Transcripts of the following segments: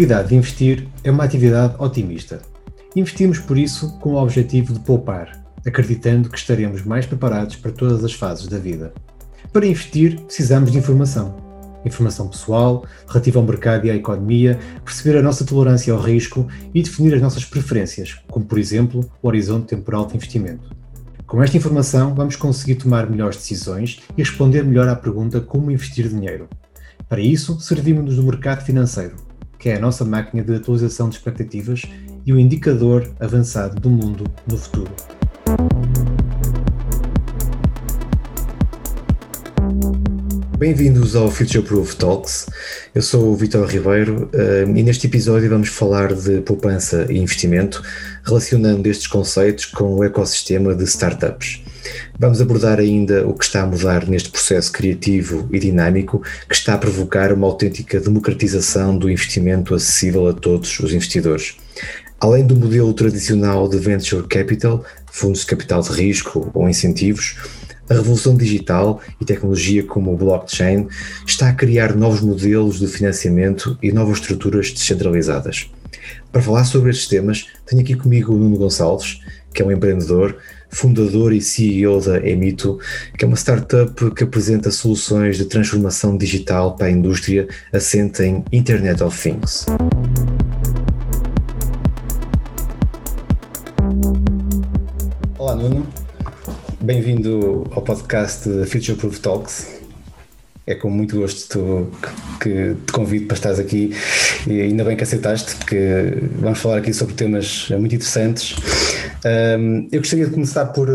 Atividade de investir é uma atividade otimista. Investimos por isso com o objetivo de poupar, acreditando que estaremos mais preparados para todas as fases da vida. Para investir, precisamos de informação. Informação pessoal, relativa ao mercado e à economia, perceber a nossa tolerância ao risco e definir as nossas preferências, como por exemplo o horizonte temporal de investimento. Com esta informação, vamos conseguir tomar melhores decisões e responder melhor à pergunta como investir dinheiro. Para isso, servimos-nos do mercado financeiro, que é a nossa máquina de atualização de expectativas e o indicador avançado do mundo no futuro. Bem-vindos ao Future Proof Talks. Eu sou o Vitor Ribeiro eh, e neste episódio vamos falar de poupança e investimento, relacionando estes conceitos com o ecossistema de startups. Vamos abordar ainda o que está a mudar neste processo criativo e dinâmico que está a provocar uma autêntica democratização do investimento acessível a todos os investidores. Além do modelo tradicional de venture capital, fundos de capital de risco ou incentivos, a revolução digital e tecnologia como o blockchain está a criar novos modelos de financiamento e novas estruturas descentralizadas. Para falar sobre estes temas, tenho aqui comigo o Nuno Gonçalves, que é um empreendedor, fundador e CEO da Emito, que é uma startup que apresenta soluções de transformação digital para a indústria assente em Internet of Things. Olá, Nuno. Bem-vindo ao podcast Future Proof Talks. É com muito gosto que te convido para estares aqui e ainda bem que aceitaste, porque vamos falar aqui sobre temas muito interessantes. Eu gostaria de começar por,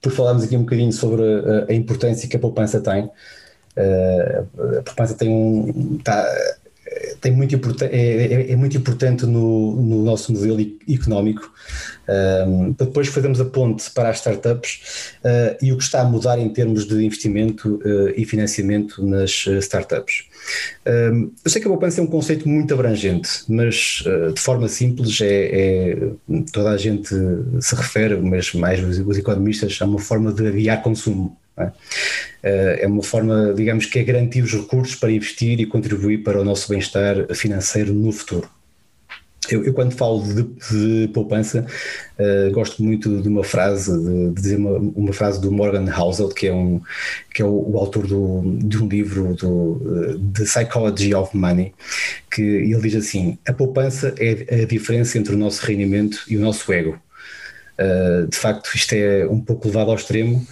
por falarmos aqui um bocadinho sobre a, a importância que a poupança tem. Uh, a poupança tem um. Tá, tem muito é, é, é, muito importante no, no nosso modelo económico. Um, depois fazermos a ponte para as startups uh, e o que está a mudar em termos de investimento uh, e financiamento nas uh, startups. Um, eu sei que a poupança é um conceito muito abrangente, mas de forma simples é, é, toda a gente se refere, mas mais os, os economistas, a uma forma de adiar consumo. É? Eh, é uma forma, digamos, que é garantir os recursos para investir e contribuir para o nosso bem-estar financeiro no futuro. Eu, eu, quando falo de, de poupança, uh, gosto muito de uma frase, de, de dizer uma, uma, frase do Morgan Housel, que é, um, que é o, o autor do, de um livro do uh, The Psychology of Money, que ele diz assim: a poupança é a diferença entre o nosso rendimento e o nosso ego. Uh, de facto, isto é um pouco levado ao extremo,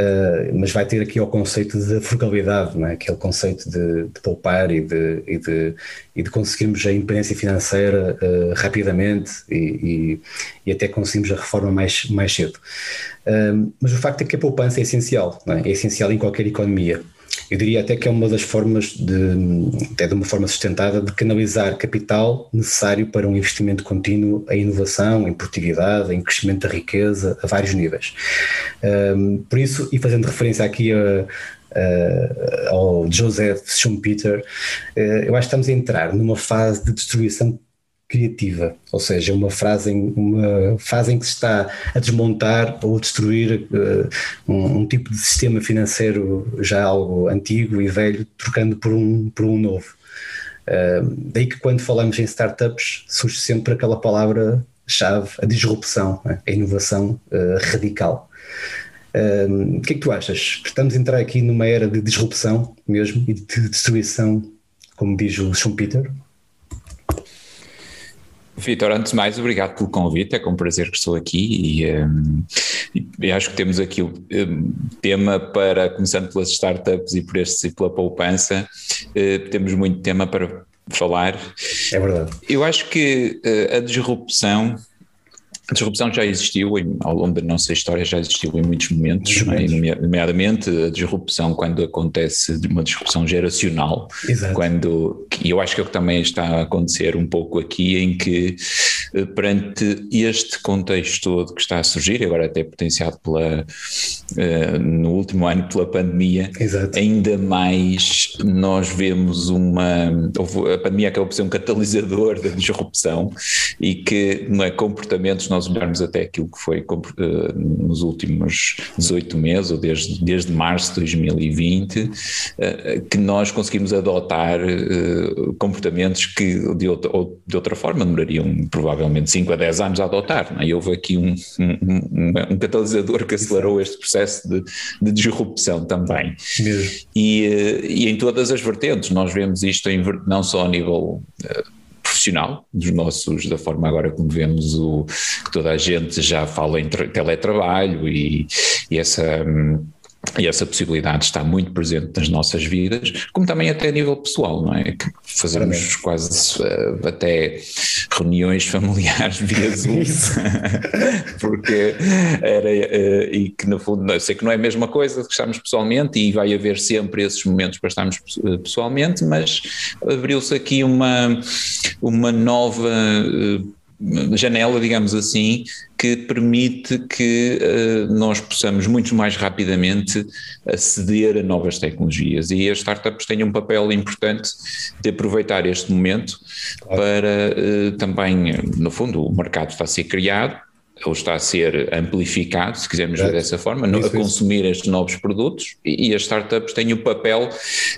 Uh, mas vai ter aqui o conceito de frugalidade, não é? aquele conceito de, de poupar e de, e, de, e de conseguirmos a independência financeira uh, rapidamente e, e, e, até conseguimos a reforma mais, mais cedo. Uh, mas o facto é que a poupança é essencial, é? é essencial em qualquer economia. Eu diria até que é uma das formas de, até de uma forma sustentada, de canalizar capital necessário para um investimento contínuo em inovação, em produtividade, em crescimento da riqueza, a vários níveis. Por isso, e fazendo referência aqui a, ao Joseph Schumpeter, uh, eu acho que estamos a entrar numa fase de destruição criativa, ou seja, uma fase em, uma fase em que se está a desmontar ou destruir uh, um, um, tipo de sistema financeiro já algo antigo e velho, trocando por um, por um novo. Uh, daí que quando falamos em startups surge sempre aquela palavra-chave, a disrupção, né? a inovação uh, radical. O que é que tu achas? Estamos a entrar aqui numa era de disrupção mesmo e de destruição, como diz o Schumpeter? Vitor, antes de mais, obrigado pelo convite, é com prazer que estou aqui e, um, e acho que temos aqui o um, tema para, começando pelas startups e por este e pela poupança, uh, temos muito tema para falar. É verdade. Eu acho que uh, a disrupção a disrupção já existiu em, ao longo da nossa história, já existiu em muitos momentos, é? nomeadamente a disrupção quando acontece uma disrupção geracional, Exato. quando, e eu acho que é o que também está a acontecer um pouco aqui, em que eh, perante este contexto todo que está a surgir, agora até potenciado pela, uh, no último ano pela pandemia, Exato. ainda mais nós vemos uma. A pandemia acabou por ser um catalisador da disrupção e que não é comportamentos, nós olharmos até aquilo que foi uh, nos últimos 18 meses, ou desde, desde março de 2020, uh, que nós conseguimos adotar comportamentos que de outra, ou de outra forma demorariam provavelmente 5 a 10 anos a adotar. Não é? E houve aqui um, um, um, catalisador que acelerou este processo de, de disrupção também. E, e em todas as vertentes, nós vemos isto em, não só a nível uh, profissional, dos nossos, da forma agora como vemos o, que toda a gente já fala em teletrabalho e, e essa. Um, e essa possibilidade está muito presente nas nossas vidas, como também até a nível pessoal, não é? Que fazemos quase uh, até reuniões familiares via Zoom, porque era, uh, e que no fundo, eu sei que não é a mesma coisa que estamos pessoalmente e vai haver sempre esses momentos para estarmos eh, pessoalmente, mas abriu-se aqui uma, uma nova uh, janela, digamos assim, que permite que uh, nós possamos muito mais rapidamente aceder a novas tecnologias e as startups têm um papel importante de aproveitar este momento claro. para uh, também, no fundo, o mercado está a ser criado, ou está a ser amplificado, se quisermos ver dessa forma, no, a consumir estes novos produtos e, e, as startups têm o um papel,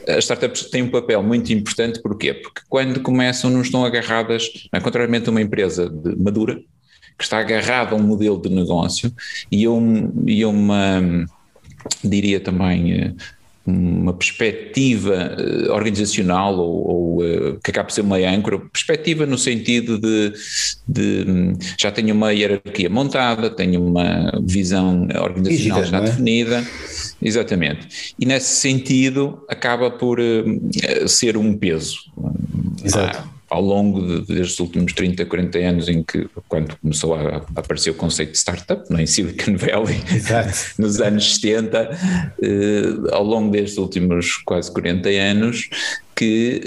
as startups têm um papel muito importante, porquê? Porque quando começam não estão agarradas, é? contrariamente a uma empresa de, madura, que está agarrada a um modelo de negócio e a, um, e uma, diria também, eh, uma perspectiva eh, organizacional ou, ou, eh, que acaba por ser uma âncora, perspectiva no sentido de, de já tenho uma hierarquia montada, tenho uma visão organizacional Rígida, já é? definida, exatamente, e nesse sentido acaba por uh, ser um peso. Exato. Ah, ao longo de, destes últimos 30, 40 anos em que, quando começou a, a aparecer o conceito de startup, não é? em Silicon Valley, nos anos 70, eh, ao longo destes últimos quase 40 anos, que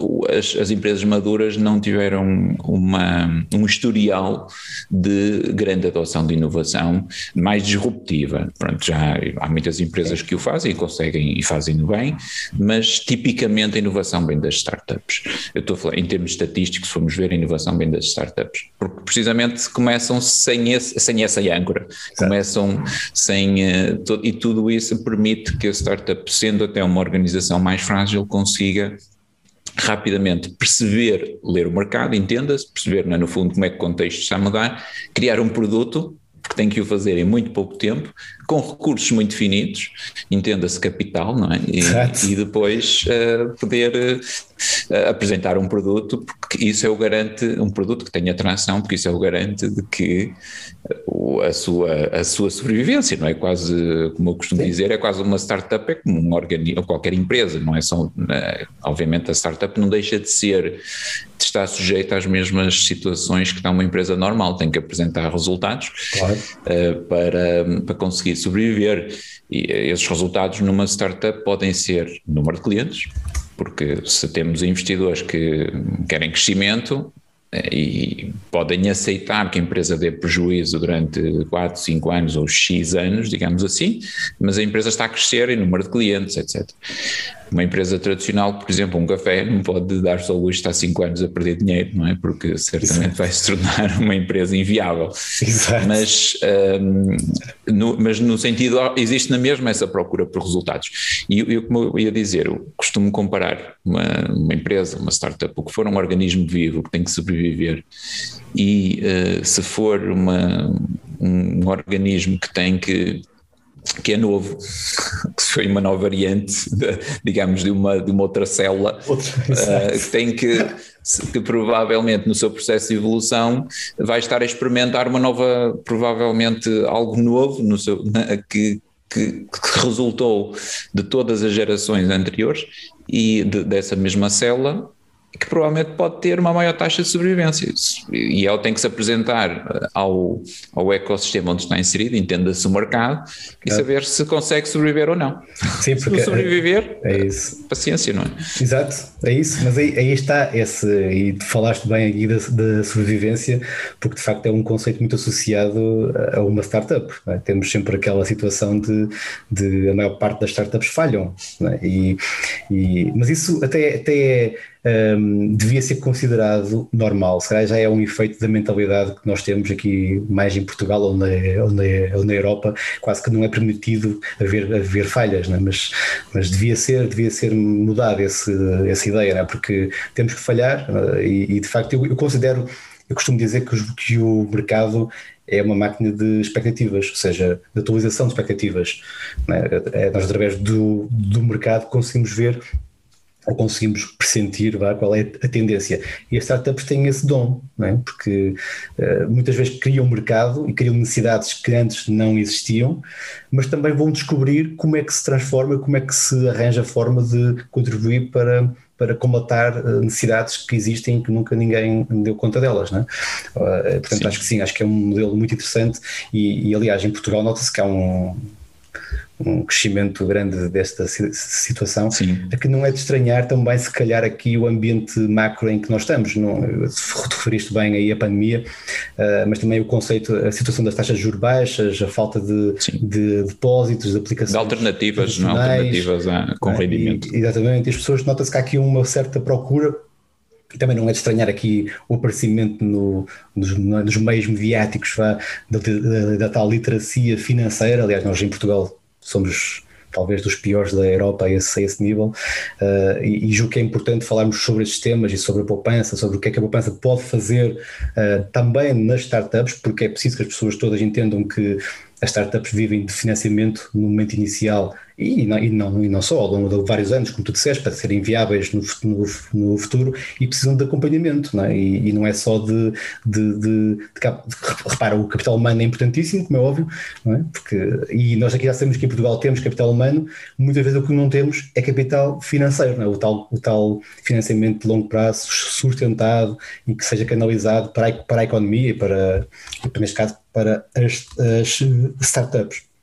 uh, as, as, empresas maduras não tiveram uma, um historial de grande adoção de inovação mais disruptiva. Pronto, já há muitas empresas que o fazem e conseguem e fazem bem, mas tipicamente a inovação vem das startups. Eu estou a falar em termos estatísticos, se formos ver a inovação vem das startups, porque precisamente começam sem, esse, sem essa âncora, começam sem. Uh, e tudo isso permite que a startup, sendo até uma organização mais frágil, consiga rapidamente perceber, ler o mercado, entenda-se, perceber né, no fundo como é que o contexto está a mudar, criar um produto, porque tem que o fazer em muito pouco tempo, com recursos muito finitos, entenda-se capital, não é? E, e depois uh, poder uh, apresentar um produto, porque isso é o garante, um produto que tenha atração, porque isso é o garante de que uh, a, sua, a sua sobrevivência, não é? Quase, como eu costumo Sim. dizer, é quase uma startup, é como um organismo, qualquer empresa, não é só, obviamente a startup não deixa de ser, de estar sujeita às mesmas situações que está uma empresa normal, tem que apresentar resultados claro. para, para conseguir sobreviver. E esses resultados numa startup podem ser número de clientes, porque se temos investidores que querem crescimento, eh, e podem aceitar que a empresa dê prejuízo durante 4, 5 anos ou X anos, digamos assim, mas a empresa está a crescer em número de clientes, etc. Uma empresa tradicional, por exemplo, um café, não pode dar só luxo estar 5 anos a perder dinheiro, não é? Porque certamente Exato. vai se tornar uma empresa inviável. Exato. Mas, um, no, mas no sentido, existe na mesma essa procura por resultados. E eu, como eu ia dizer, eu costumo comparar uma, uma empresa, uma startup, o que for um organismo vivo que tem que sobreviver, e uh, se for uma, um organismo que tem que que é novo, que foi uma nova variante, de, digamos, de uma, de uma outra célula, outra, uh, que tem que, que provavelmente no seu processo de evolução vai estar a experimentar uma nova, provavelmente algo novo no seu, que, que, que resultou de todas as gerações anteriores e de, dessa mesma célula que provavelmente pode ter uma maior taxa de sobrevivência. E ela tem que se apresentar ao, ao ecossistema onde está inserido, entenda-se o mercado, e é. saber se consegue sobreviver ou não. Sim, se não sobreviver, é, é isso. paciência, não é? Exato, é isso, mas aí, aí está esse, e falaste bem aqui da, da, sobrevivência, porque de facto é um conceito muito associado a uma startup. É? Temos sempre aquela situação de, de a maior parte das startups falham, é? e, e, mas isso até, até é um, devia ser considerado normal. Se calhar já é um efeito da mentalidade que nós temos aqui, mais em Portugal ou na, ou na, ou na Europa, quase que não é permitido haver, haver falhas, né? mas, mas devia ser, devia ser mudada essa ideia, né? porque temos que falhar uh, e, e, de facto eu, eu considero, eu costumo dizer que, os, que o mercado é uma máquina de expectativas, ou seja, de atualização de expectativas. Né? É, nós, através do, do mercado, conseguimos ver ou conseguimos pressentir vá, qual é a tendência. E as startups têm esse dom, é? porque uh, muitas vezes criam mercado e criam necessidades que antes não existiam, mas também vão descobrir como é que se transforma, como é que se arranja a forma de contribuir para, para combatar eh, necessidades que existem e que nunca ninguém deu conta delas. Não é? Uh, portanto, sim. acho que sim, acho que é um modelo muito interessante e, e aliás, em Portugal nota-se que há um um crescimento grande desta situação, Sim. a que não é de estranhar também, se calhar, aqui o ambiente macro em que nós estamos. Não, referiste bem aí a pandemia, uh, mas também o conceito, a situação das taxas de juros baixas, a falta de, de depósitos, de aplicações. De alternativas, não alternativas a, com rendimento. E, exatamente, as pessoas nota-se que há aqui uma certa procura e também não é de estranhar aqui o aparecimento no, nos, nos, meios mediáticos da, da, da, tal literacia financeira. Aliás, nós em Portugal somos talvez dos piores da Europa a esse, a esse nível, uh, e, e julgo que é importante falarmos sobre estes temas e sobre a poupança, sobre o que é que a poupança pode fazer uh, também nas startups, porque é preciso que as pessoas todas entendam que as startups vivem de financiamento no momento inicial e não, e não, e não só, ao longo de vários anos, como tu disseste, para serem viáveis no, no, no futuro e precisam de acompanhamento, não é? E, e não é só de, de, de, de, Repara, o capital humano é importantíssimo, como é óbvio, não é? Porque, e nós aqui já sabemos que em Portugal temos capital humano, muitas vezes o que não temos é capital financeiro, é? o, tal, o tal financiamento de longo prazo sustentado e que seja canalizado para a, para a economia e para, neste caso, para as, as startups.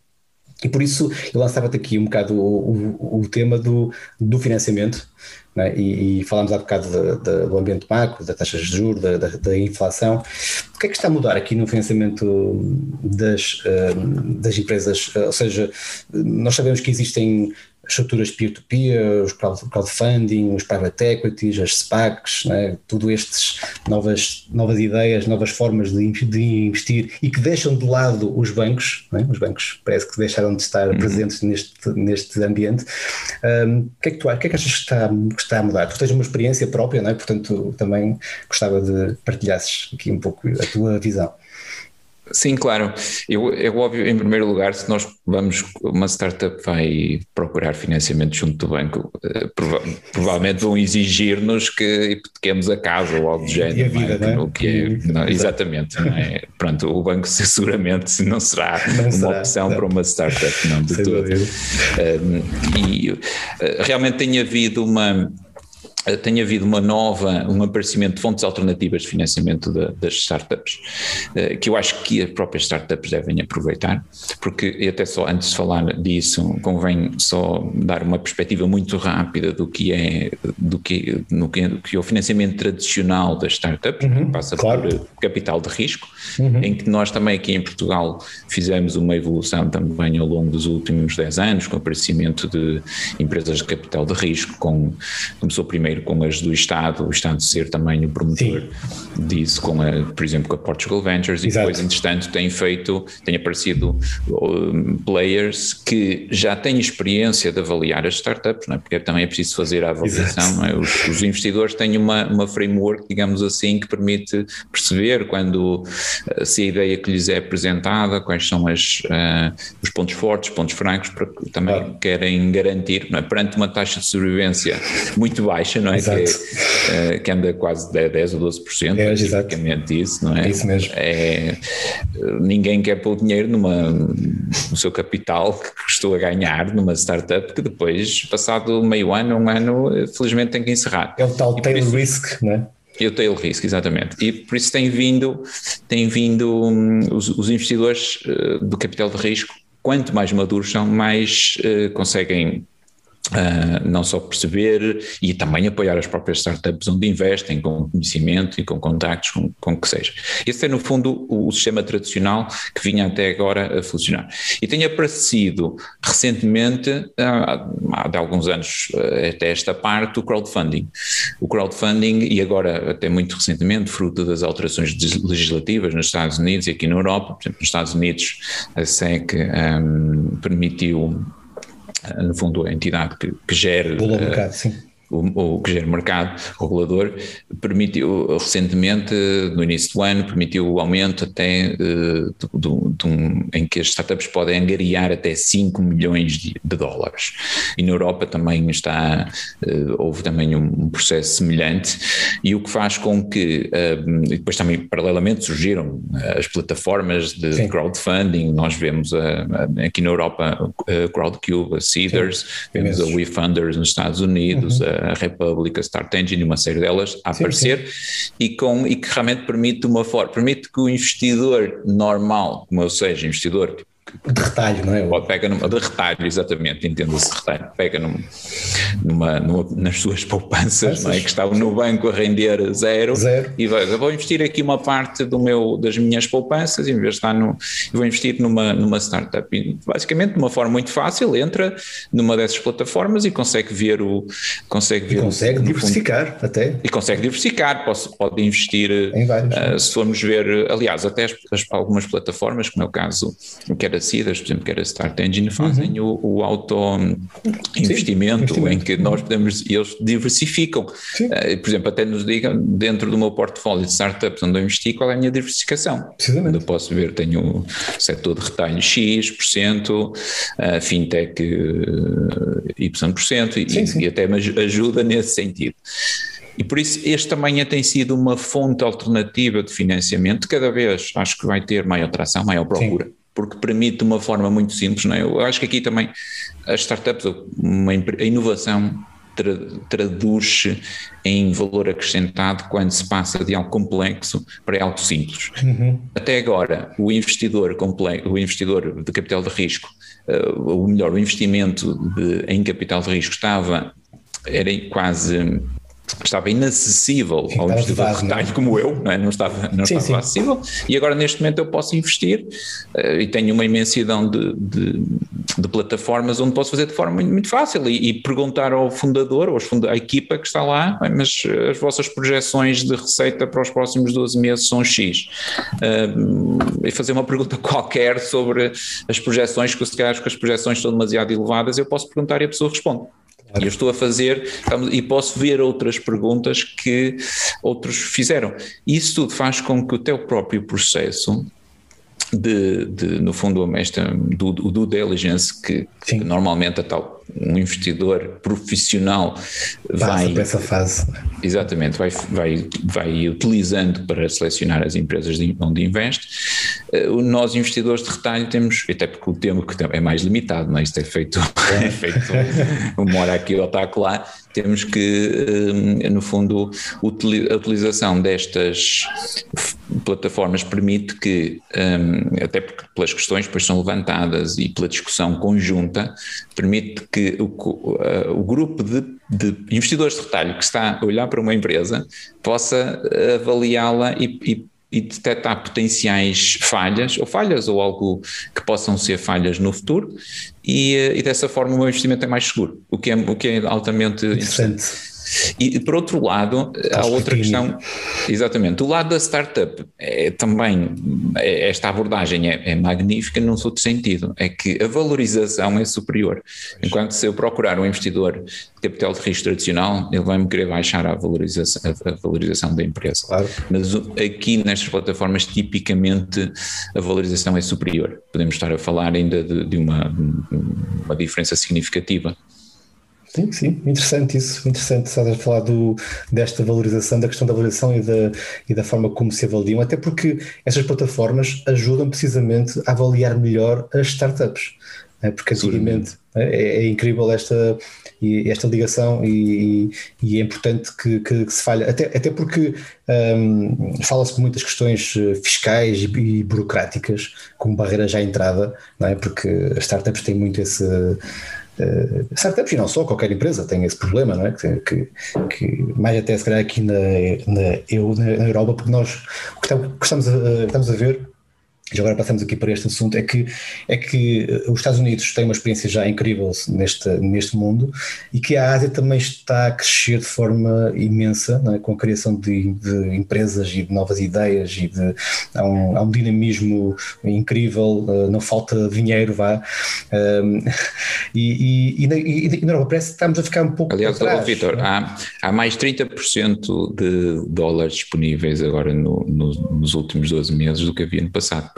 E por isso eu lançava-te aqui um bocado o, o, o tema do, do financiamento, né? e, e, falámos há bocado de, de, do ambiente macro, da taxa de juros, da, da, da, inflação. O que é que está a mudar aqui no financiamento das, eh, das empresas? Ou seja, nós sabemos que existem estruturas peer-to-peer, os crowdfunding, os private equities, as SPACs, né? tudo estas novas, novas ideias, novas formas de, de, investir e que deixam de lado os bancos, né? os bancos parece que deixaram de estar uhum. presentes neste, neste ambiente. Um, o que é que tu o que é que achas que está, que está a mudar? Tu tens uma experiência própria, não é? portanto também gostava de partilhasses aqui um pouco a tua visão. Sim, claro. Eu, é óbvio, em primeiro lugar, se nós vamos, uma startup vai procurar financiamento junto do banco, eh, prova provavelmente vão exigir-nos que hipotequemos a casa ou algo do género. E a vida, não é? Não é? Que é, não, exatamente. Não é? Pronto, o banco seguramente não será não uma será, opção não. para uma startup, não de Sem todo. Um, e eh, realmente tem havido uma tem havido uma nova, um aparecimento de fontes alternativas de financiamento de, das startups, eh, que eu acho que as próprias startups devem aproveitar, porque e até só antes de falar disso, convém só dar uma perspectiva muito rápida do que é, do que, no que, que é o financiamento tradicional das startups, uhum, que passa claro. por capital de risco, uhum. em que nós também aqui em Portugal fizemos uma evolução também ao longo dos últimos 10 anos, com o aparecimento de empresas de capital de risco, com, começou primeiro primeiro com as do Estado, o Estado ser também o promotor Sim. disso, com a, por exemplo, com a Portugal Ventures, Exato. e depois, entretanto, tem feito, tem aparecido um, players que já têm experiência de avaliar as startups, não é? porque também é preciso fazer a avaliação, é? os, os, investidores têm uma, uma framework, digamos assim, que permite perceber quando, eh, se a ideia que lhes é apresentada, quais são as, uh, os pontos fortes, pontos francos, para que também querem garantir, não é? perante uma taxa de sobrevivência muito baixa, não é? Que, é, que, anda quase 10 ou 12%, é, basicamente isso, não é? É isso mesmo. É, ninguém quer pôr dinheiro numa, no seu capital que estou a ganhar numa startup que depois, passado meio ano, um ano, felizmente tem que encerrar. É o tal tail risk, não é? E o tail risk, exatamente. E por isso tem vindo, tem vindo um, os, os, investidores uh, do capital de risco, quanto mais maduros são, mais uh, conseguem Uh, não só perceber e também apoiar as próprias startups onde investem com conhecimento e com contactos, com, com que seja. Esse é, no fundo, o, o, sistema tradicional que vinha até agora a funcionar. E tem aparecido recentemente, uh, há de alguns anos uh, até esta parte, o crowdfunding. O crowdfunding, e agora até muito recentemente, fruto das alterações legislativas nos Estados Unidos e aqui na Europa, por exemplo, nos Estados Unidos, a SEC um, permitiu no fundo, a entidade que, que gere. O mercado, sim o, o que gera mercado regulador, permitiu recentemente, no início do ano, permitiu o aumento até uh, do, do, um, em que as startups podem angariar até 5 milhões de, de dólares. E na Europa também está, uh, houve também um, um, processo semelhante, e o que faz com que, uh, depois também paralelamente surgiram as plataformas de Sim. crowdfunding, nós vemos aqui na Europa a Crowdcube, a Seeders, Sim. vemos a WeFunders nos Estados Unidos, uhum a República, Start Engine, uma série delas a sim, aparecer sim. E, com, e que realmente permite uma forma, permite que o investidor normal, como eu seja, investidor de retalho, não é? Ou pega numa, de retalho, exatamente, entenda-se retalho. Pega numa, numa, numa, nas suas poupanças, não é? que estavam no banco a render zero, zero. e vai, vou investir aqui uma parte do meu, das minhas poupanças, em vez de estar no. vou investir numa, numa startup. E, basicamente, de uma forma muito fácil, entra numa dessas plataformas e consegue ver o. Consegue, ver e consegue o, diversificar até. E consegue diversificar, pode, pode investir. Em vários. Uh, se formos ver, aliás, até as, as, algumas plataformas, como é o caso, que era Seeders, por exemplo, que era Start Engine, fazem uhum. o, o auto-investimento, em que nós podemos, eles diversificam. Uh, por exemplo, até nos digam, dentro do meu portfólio de startups onde eu investi, qual é a minha diversificação. Onde eu posso ver, tenho o setor de retalho X%, uh, fintech uh, Y%, e, sim, sim. e até me ajuda nesse sentido. E por isso este também tem sido uma fonte alternativa de financiamento, cada vez acho que vai ter maior atração, maior procura. Sim porque permite de uma forma muito simples, não é? Eu acho que aqui também as startups, a inovação tra, traduz-se em valor acrescentado quando se passa de algo complexo para algo simples. Uhum. Até agora, o investidor, complexo, o investidor de capital de risco, uh, ou melhor, o investimento de, em capital de risco estava era quase estava inacessível sim, ao investidor de retalho não? como eu, não, é? não estava, não sim, estava sim. acessível, e agora neste momento eu posso investir uh, e tenho uma imensidão de, de, de, plataformas onde posso fazer de forma muito, muito fácil e, e, perguntar ao fundador, ou à equipa que está lá, mas as vossas projeções de receita para os próximos 12 meses são X. Uh, e fazer uma pergunta qualquer sobre as projeções, que se acho que as projeções estão demasiado elevadas, eu posso perguntar e a pessoa responde. Eu estou a fazer e posso ver outras perguntas que outros fizeram. Isso tudo faz com que o teu próprio processo de, de no fundo, esta, do, do due diligence que, que normalmente a tal um investidor profissional vai para essa fase. Exatamente, vai, vai, vai utilizando para selecionar as empresas de, onde investe. Uh, nós, investidores de retalho, temos, até porque o tempo é mais limitado, não é? Isto é feito, é. é feito uma hora aqui ou está lá, temos que, uh, no fundo, a utilização destas plataformas permite que, um, até porque pelas questões que são levantadas e pela discussão conjunta, permite que o, uh, o grupo de, de, investidores de retalho que está a olhar para uma empresa possa avaliá-la e, e, e detectar potenciais falhas, ou falhas, ou algo que possam ser falhas no futuro, e, uh, e dessa forma o meu investimento é mais seguro, o que é, o que é altamente interessante. interessante. E por outro lado, há outra questão, exatamente, o lado da startup é também, é, esta abordagem é, é magnífica num outro sentido, é que a valorização é superior. Enquanto se eu procurar um investidor de capital de risco tradicional, ele vai-me querer baixar a valorização, a, valorização da empresa. Claro. Mas aqui nestas plataformas, tipicamente a valorização é superior. Podemos estar a falar ainda de, de uma, uma diferença significativa. Sim, sim, interessante isso, interessante estás a falar do, desta valorização, da questão da valorização e da, e da forma como se avaliam, até porque essas plataformas ajudam precisamente a avaliar melhor as startups, né? porque antigamente é, é, é, incrível esta, esta ligação e, e é importante que, que, que, se falhe, até, até porque um, fala-se de muitas questões eh, fiscais e, e, burocráticas como barreira já à entrada, não é? porque as startups têm muito esse Uh, startups e não só, qualquer empresa tem esse problema, não é? Que, que, que mais até se calhar aqui na, na, eu, na, Europa, porque nós o que estamos a, estamos a ver e agora passamos aqui para este assunto, é que, é que eh, os Estados Unidos têm uma experiência já incrível neste, neste mundo e que a Ásia também está a crescer de forma imensa, é? com a criação de, de, empresas e de novas ideias e de, há, um, há um dinamismo incrível, eh, não falta dinheiro, vá. Um, e, e, e, na, e, na Europa parece que estamos a ficar um pouco Aliás, atrás. Vitor, é? há, há mais 30% de dólares disponíveis agora no, no, nos últimos 12 meses do que havia no passado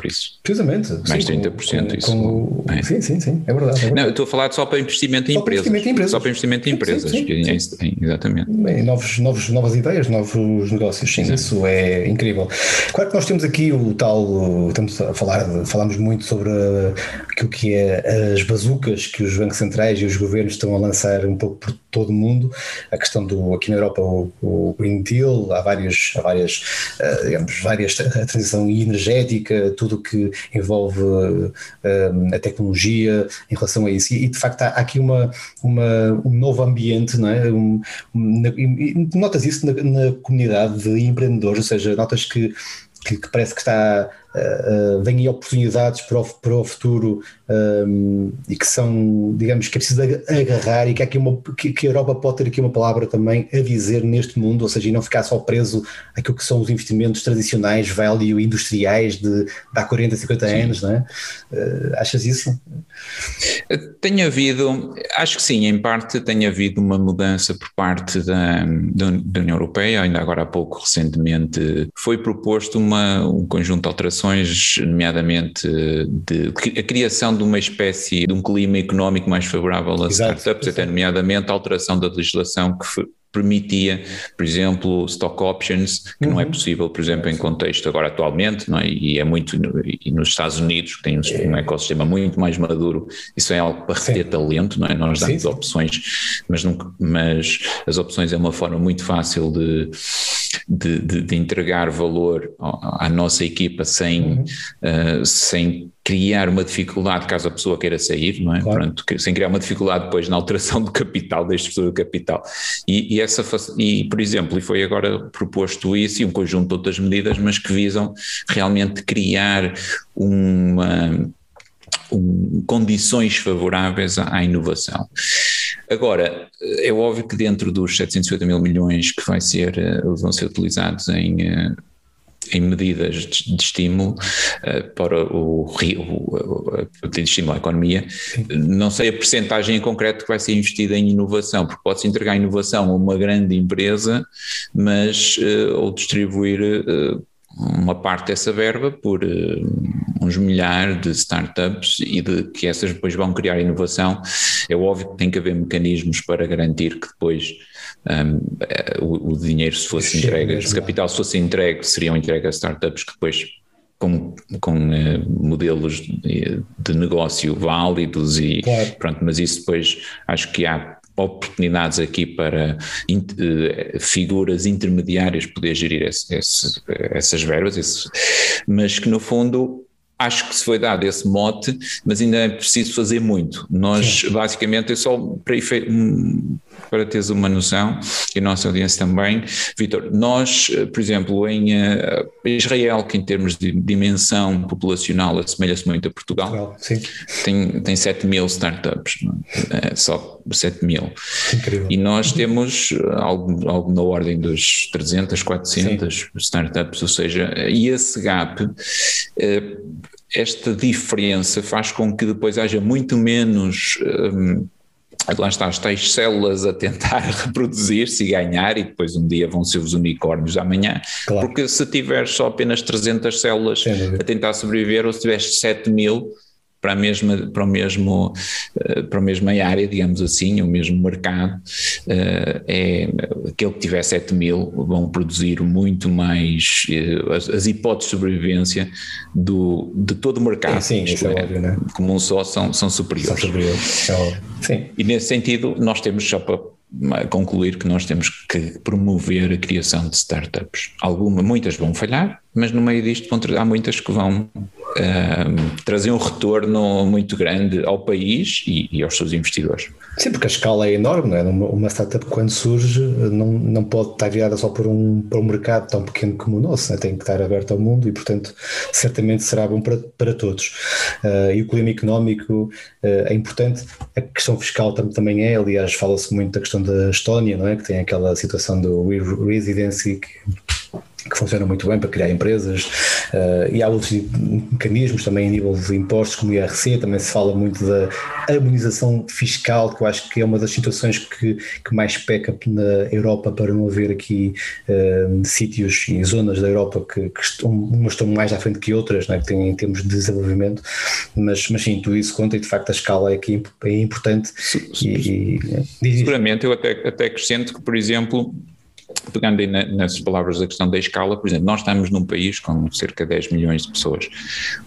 Precisamente. Mais sim, 30% com, isso. Com, é. Sim, sim, sim, é verdade, é verdade. Não, eu estou a falar só para investimento em, empresas, investimento em empresas. Só para investimento em empresas. Sim, sim, sim. exatamente. Bem, novos, novos, novas ideias, novos negócios, sim, isso é incrível. Claro que nós temos aqui o tal, estamos a falar, falamos muito sobre aquilo que é as bazucas que os bancos centrais e os governos estão a lançar um pouco por todo o mundo, a questão do, aqui na Europa, o, o Green Deal, há várias, há várias, uh, digamos, várias, a transição energética, tudo que envolve uh, a tecnologia em relação a isso. E, de facto há aqui uma, uma, um novo ambiente, não é? Um, na, notas isso na, na comunidade de empreendedores, ou seja, notas que que, que, parece que está uh, uh, vem aí oportunidades para o, para o futuro um, e que são, digamos, que é preciso agarrar e que, aqui uma, que, que, a Europa pode ter aqui uma palavra também a dizer neste mundo, ou seja, e não ficar só preso àquilo que são os investimentos tradicionais, value, industriais de, de há 40, 50 sim. anos, não é? Uh, achas isso? Tem havido, acho que sim, em parte tem havido uma mudança por parte da, da União Europeia, ainda agora há pouco, recentemente, foi proposto uma, um conjunto de alterações, nomeadamente de, a criação de uma espécie de um clima económico mais favorável a Exato. startups, até nomeadamente a alteração da legislação que foi, permitia, por exemplo, stock options, que uhum. não é uhum. possível, por exemplo, em contexto agora atualmente, não é? e é muito, e nos Estados Unidos, que tem um, um ecossistema muito mais maduro, isso é algo para reter talento, não é? Nós damos sim, sim. opções, mas, nunca, mas as opções é uma forma muito fácil de, de, de, de entregar valor à nossa equipa sem, uhum. uh, sem criar uma dificuldade caso a pessoa queira sair, não é? Claro. Pronto, sem criar uma dificuldade depois na alteração do capital, da estrutura do capital. E, e, essa, e, por exemplo, e foi agora proposto isso e um conjunto de outras medidas, mas que visam realmente criar uma, um, condições favoráveis à, à inovação. Agora, é óbvio que dentro dos 750 mil milhões que vai ser, eh, vão ser utilizados em eh, em medidas de, estímulo uh, para o, o, o, de estímulo à economia. Não sei a percentagem em concreto que vai ser investida em inovação, porque pode-se entregar inovação a uma grande empresa, mas uh, ou distribuir uh, uma parte dessa verba por uns milhares de startups e de que essas depois vão criar inovação. É óbvio que tem que haver mecanismos para garantir que depois um, eh, o, o, dinheiro se fosse entregue, se capital se fosse entregue, seriam entregue a startups que depois com, com uh, modelos de, de, negócio válidos e claro. pronto, mas isso depois acho que há oportunidades aqui para in, uh, figuras intermediárias poder gerir esse, esse, essas verbas, esse, mas que no fundo acho que se foi dado esse mote, mas ainda é preciso fazer muito. Nós, Sim. basicamente, é só para, para teres uma noção, e a nossa audiência também, Vitor, nós, por exemplo, em uh, Israel, que em termos de dimensão populacional assemelha-se muito a Portugal, tem, tem 7 mil startups, é? só 7 mil. Incrível. E nós temos algo, algo na ordem dos 300, 400 Sim. startups, ou seja, e esse gap. Uh, esta diferença faz com que depois haja muito menos. Um, lá está, as tais células a tentar reproduzir-se e ganhar, e depois um dia vão ser os unicórnios amanhã. Claro. Porque se tiveres só apenas 300 células a tentar sobreviver, ou se tiveres 7 mil, para a mesma, para o mesmo, uh, para a mesma área, digamos assim, o mesmo mercado, uh, é aquele que tiver 7 mil vão produzir muito mais as, as, hipóteses de sobrevivência do, de todo o mercado. Sim, sim, é, é óbvio, né? Como um só são, são superiores. São superiores. É sim. E nesse sentido, nós temos só para concluir que nós temos que promover a criação de startups. Alguma, muitas vão falhar, mas no meio disto há muitas que vão uh, trazer um retorno muito grande ao país e, e, aos seus investidores. Sim, porque a escala é enorme, não é? Uma startup quando surge não, não pode estar virada só por um, por um mercado tão pequeno como o nosso, é? tem que estar aberto ao mundo e, portanto, certamente será bom para, para todos. Uh, e o clima económico uh, é importante, a questão fiscal também é, aliás, fala-se muito da questão da Estónia, não é? Que tem aquela situação do residency que que funciona muito bem para criar empresas uh, e há outros mecanismos também a nível de impostos como o IRC, também se fala muito da harmonização fiscal que eu acho que é uma das situações que, que mais peca na Europa para não haver aqui uh, sítios e zonas da Europa que, que estão, umas estão mais à frente que outras né, que têm em termos de desenvolvimento. Mas, mas sim, tudo isso conta e de facto a escala é aqui é importante e, e, seguramente eu até, até acrescento que por exemplo pegando aí nessas palavras da questão da escala, por exemplo, nós estamos num país com cerca de 10 milhões de pessoas.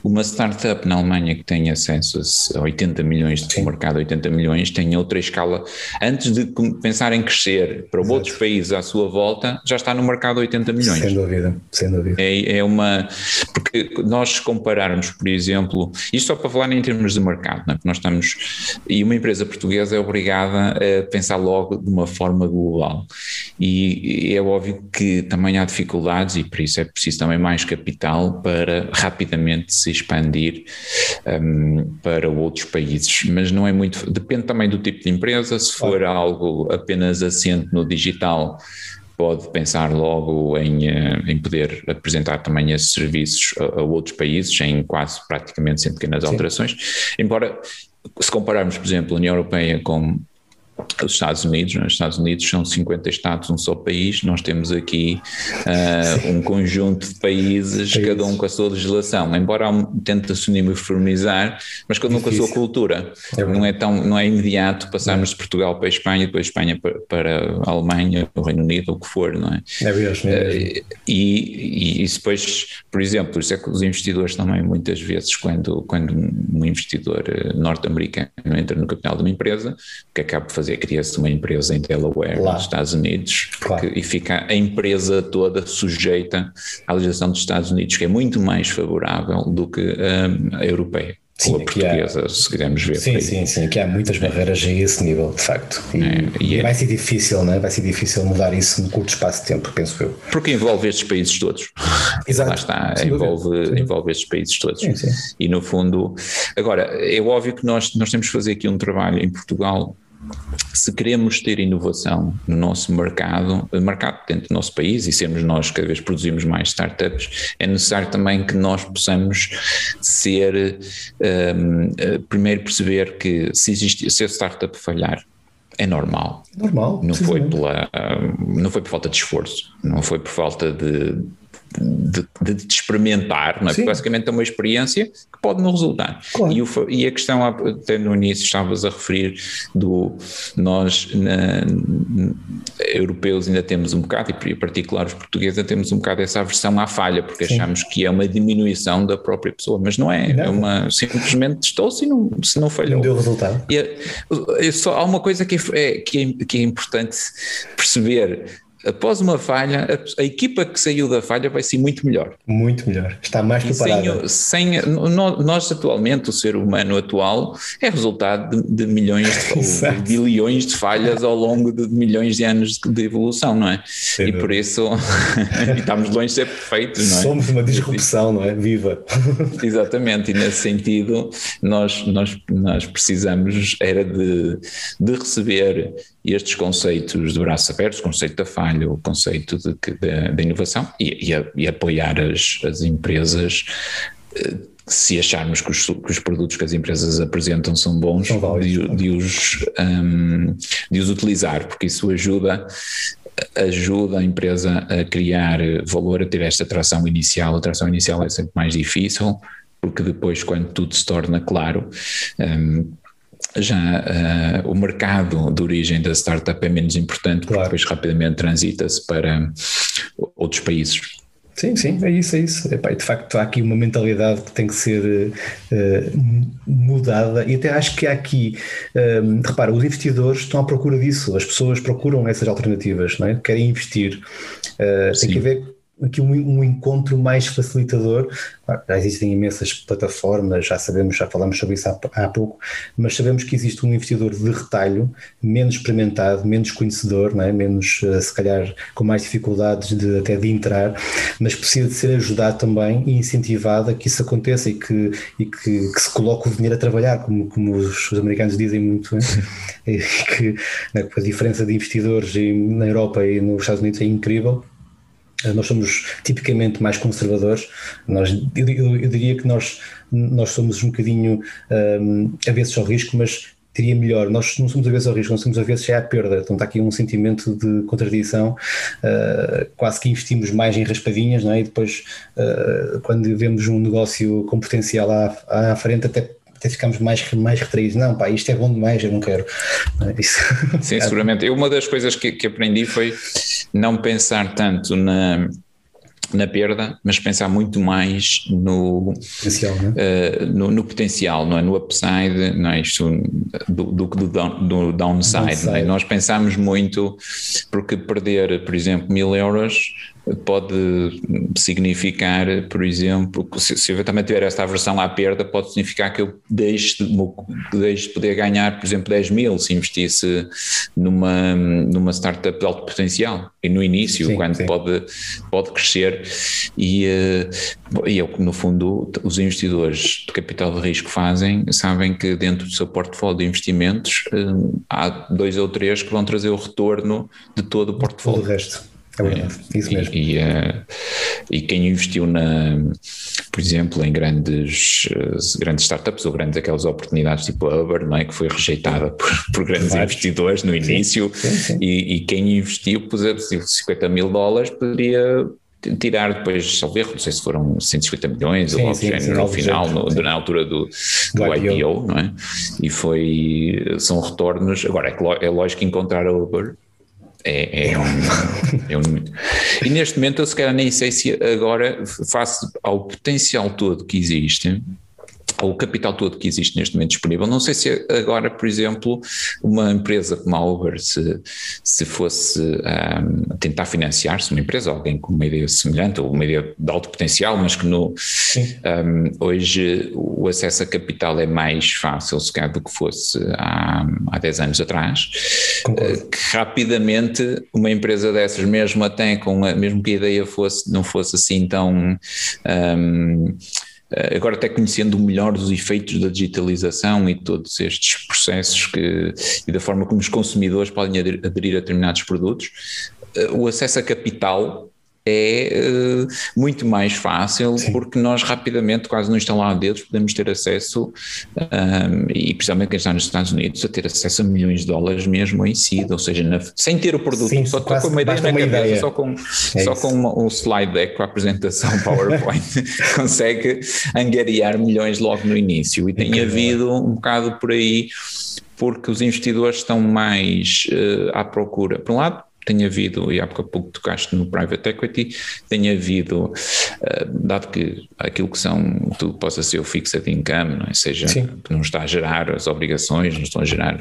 Uma startup na Alemanha que tem acesso a 80 milhões de mercado, 80 milhões, tem outra escala. Antes de pensar em crescer para Exato. outros países à sua volta, já está no mercado 80 milhões. Sem dúvida, sem dúvida. É, é uma. Porque nós compararmos, por exemplo, isto só para falar em termos de mercado, não é? porque nós estamos. E uma empresa portuguesa é obrigada a pensar logo de uma forma global. E é óbvio que também há dificuldades e por isso é preciso também mais capital para rapidamente se expandir um, para outros países. Mas não é muito, depende também do tipo de empresa, se for algo apenas assente no digital, pode pensar logo em, eh, em poder apresentar também esses serviços a, a outros países, em quase praticamente sem pequenas Sim. alterações. Embora, se compararmos, por exemplo, a União Europeia com os Estados Unidos, né? os Estados Unidos são 50 estados, um só país, nós temos aqui uh, um conjunto de países, países, cada um com a sua legislação, embora tente se uniformizar, mas cada um com a sua cultura, é não é tão, não é imediato passarmos de Portugal para a Espanha, depois Espanha para, para a Alemanha, o Reino Unido, o que for, não é? É mesmo, é mesmo. Uh, e, e depois, por exemplo, isso é que os investidores também muitas vezes, quando, quando um investidor eh, norte-americano entra no capital de uma empresa, o que acaba de fazer fazer, cria-se uma empresa em Delaware, Lá. nos Estados Unidos, claro. e fica a empresa toda sujeita à legislação dos Estados Unidos, que é muito mais favorável do que um, a europeia. Sim, ou a portuguesa, há, se quisermos ver. Sim, sim, sim, que há muitas barreiras a esse nível, de facto. E, é, e é. vai ser difícil, não é? Vai ser difícil mudar isso num curto espaço de tempo, penso eu. Porque envolve estes países todos. Exato. Lá está, envolve, envolve estes países todos. Sim. E no fundo, agora, é óbvio que nós, nós temos que fazer aqui um trabalho em Portugal se queremos ter inovação no nosso mercado, mercado dentro do nosso país e sermos nós cada vez produzimos mais startups, é necessário também que nós possamos ser, um, eh, primeiro perceber que se existe, se a startup falhar, é normal. Normal. Não foi pela, não foi por falta de esforço, não foi por falta de de, de, de, experimentar, não é? Porque basicamente é uma experiência que pode não resultar. Claro. E, o, e, a questão, até no início estavas a referir, do nós na, europeus ainda temos um bocado, e em particular os portugueses, ainda temos um bocado essa aversão à falha, porque Sim. achamos que é uma diminuição da própria pessoa, mas não é, não. é uma, simplesmente testou-se e não, se não falhou. Não deu resultado. E é, é só, há uma coisa que é, que é, que é importante perceber após uma falha, a, a, equipa que saiu da falha vai ser muito melhor. Muito melhor. Está mais preparada. Sem, sem, nós, atualmente, o ser humano atual, é resultado de, de milhões de, de bilhões de falhas ao longo de milhões de anos de, de evolução, não é? E dúvida. por isso estamos longe de ser perfeitos, não é? Somos uma disrupção, não é? Viva. Exatamente, e nesse sentido, nós, nós, nós precisamos era de, de receber estes conceitos de braços abertos, o conceito da falha, o conceito da inovação e, e, e, apoiar as, as empresas eh, se acharmos que os, que os, produtos que as empresas apresentam são bons, são de, de, os, um, de os utilizar, porque isso ajuda ajuda a empresa a criar valor, a ter esta tração inicial. A tração inicial é sempre mais difícil, porque depois, quando tudo se torna claro, um, já uh, o mercado de origem da startup é menos importante, porque claro. depois rapidamente transita-se para outros países. Sim, sim, é isso, é isso. Epá, de facto, há aqui uma mentalidade que tem que ser uh, mudada e até acho que há aqui, um, repara, os investidores estão à procura disso, as pessoas procuram essas alternativas, não é? querem investir. Uh, tem que haver aqui um, um, encontro mais facilitador. Já existem imensas plataformas, já sabemos, já falamos sobre isso há, há, pouco, mas sabemos que existe um investidor de retalho menos experimentado, menos conhecedor, não é? menos, eh, se calhar, com mais dificuldades de, até de entrar, mas precisa de ser ajudado também e incentivado a que isso aconteça e que, e que, que se coloque o dinheiro a trabalhar, como, como os, os americanos dizem muito, e que né, a diferença de investidores na Europa e nos Estados Unidos é incrível nós somos tipicamente mais conservadores. Nós, eu, eu, diria que nós, nós somos um bocadinho um, avessos ao risco, mas diria melhor, nós não somos avessos ao risco, nós somos avessos à perda. Então está aqui um sentimento de contradição, uh, quase que investimos mais em raspadinhas, não é? E depois, uh, quando vemos um negócio com potencial à, à frente, até até ficamos mais, mais retraídos. Não, pá, isto é bom demais, eu não quero. Isso. Sim, seguramente. Eu, uma das coisas que, que aprendi foi não pensar tanto na na perda, mas pensar muito mais no potencial, uh, no, no, potencial, não é? no upside, não é? Isto, do, do, do, do downside. downside. É? Nós pensamos muito, porque perder, por exemplo, mil euros pode significar, por exemplo, se, se eu também tiver esta aversão à perda, pode significar que eu deixe de, deixe de poder ganhar, por exemplo, 10 mil se investisse numa, numa startup de alto potencial. E no início, sim, quando sim. Pode, pode crescer, e, eh, e eu, no fundo, os investidores de capital de risco fazem, sabem que dentro do seu portfólio de investimentos eh, há dois ou três que vão trazer o retorno de todo o portfólio. Todo o resto. É verdade, é, isso mesmo. E, e, uh, e, quem investiu, na, por exemplo, em grandes, uh, grandes startups ou grandes aquelas oportunidades tipo a Uber, não é? que foi rejeitada por, por grandes Vários. investidores no início, sim, sim, sim. E, e, quem investiu, por exemplo, 50 mil dólares, poderia tirar depois, salvo erro, não sei se foram 150 milhões sim, ou algo género no final, no, na altura do, do, do IPO. IPO, não é? E foi, são retornos, agora é, é lógico encontrar a Uber é, é, um, é um, E neste momento eu se calhar nem sei se agora, face ao potencial todo que existe, o capital todo que existe neste momento disponível. Não sei se agora, por exemplo, uma empresa como a Uber, se, se fosse um, tentar financiar-se, uma empresa, alguém com uma ideia semelhante, ou uma ideia de alto potencial, mas que no, um, hoje o acesso a capital é mais fácil, se calhar, do que fosse há, há 10 anos atrás, uh, que rapidamente uma empresa dessas, mesmo até com a, mesmo que a ideia fosse, não fosse assim tão. Um, eh, agora até conhecendo melhor os efeitos da digitalização e todos estes processos que, e da forma como os consumidores podem aderir a determinados produtos, eh, o acesso a capital é uh, muito mais fácil Sim. porque nós rapidamente, quase no instalar dedos, podemos ter acesso, um, e principalmente quem está nos Estados Unidos, a ter acesso a milhões de dólares mesmo em si, ou seja, na, sem ter o produto, Sim, só com uma ideia na cabeça, ideia. só com, é só com uma, um slide deck com a apresentação PowerPoint, consegue angariar milhões logo no início. E tem havido um bocado por aí porque os investidores estão mais uh, à procura. Por um lado, tem havido, e há pouco tocaste no private equity, tem havido, uh, dado que aquilo que são, tudo possa ser o fixed income, não é? seja, Sim. que não está a gerar as obrigações, não estão a gerar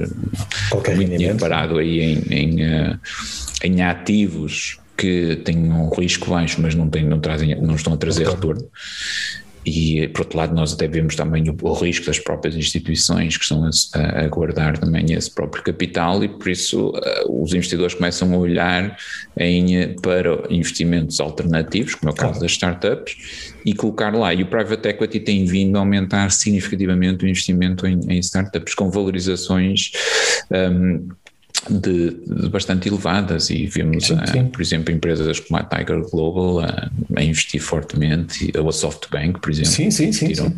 Qualquer muito dinheiro parado aí em, em, uh, em ativos que têm um risco baixo, mas não, têm, não, trazem, não estão a trazer retorno. E, por outro lado, nós até vemos também o, o risco das próprias instituições que estão a, a, guardar também esse próprio capital e, por isso, uh, os investidores começam a olhar em, para investimentos alternativos, como é o caso das startups, e colocar lá. E o private equity tem vindo a aumentar significativamente o investimento em, em startups com valorizações. Um, de, de, bastante elevadas e vimos, sim, sim. Uh, por exemplo, empresas como a Tiger Global uh, a investir fortemente, ou a SoftBank, por exemplo, sim, sim, sim, sim,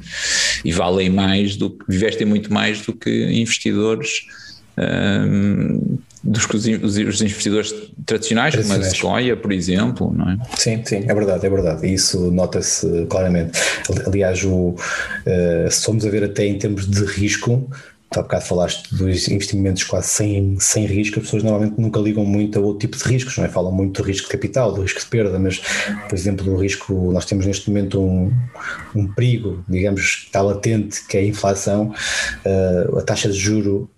e valem mais do que, investem muito mais do que investidores um, dos que os, os investidores tradicionais, como a Sequoia, por exemplo, não é? Sim, sim, é verdade, é verdade. Isso nota-se claramente. Aliás, o, uh, se formos a ver até em termos de risco, há bocado falaste dos investimentos quase sem, sem risco, as pessoas normalmente nunca ligam muito a outro tipo de riscos, não é? Falam muito do risco de capital, do risco de perda, mas, por exemplo, do risco, nós temos neste momento um, um perigo, digamos, que está latente, que é a inflação, uh, a taxa de juro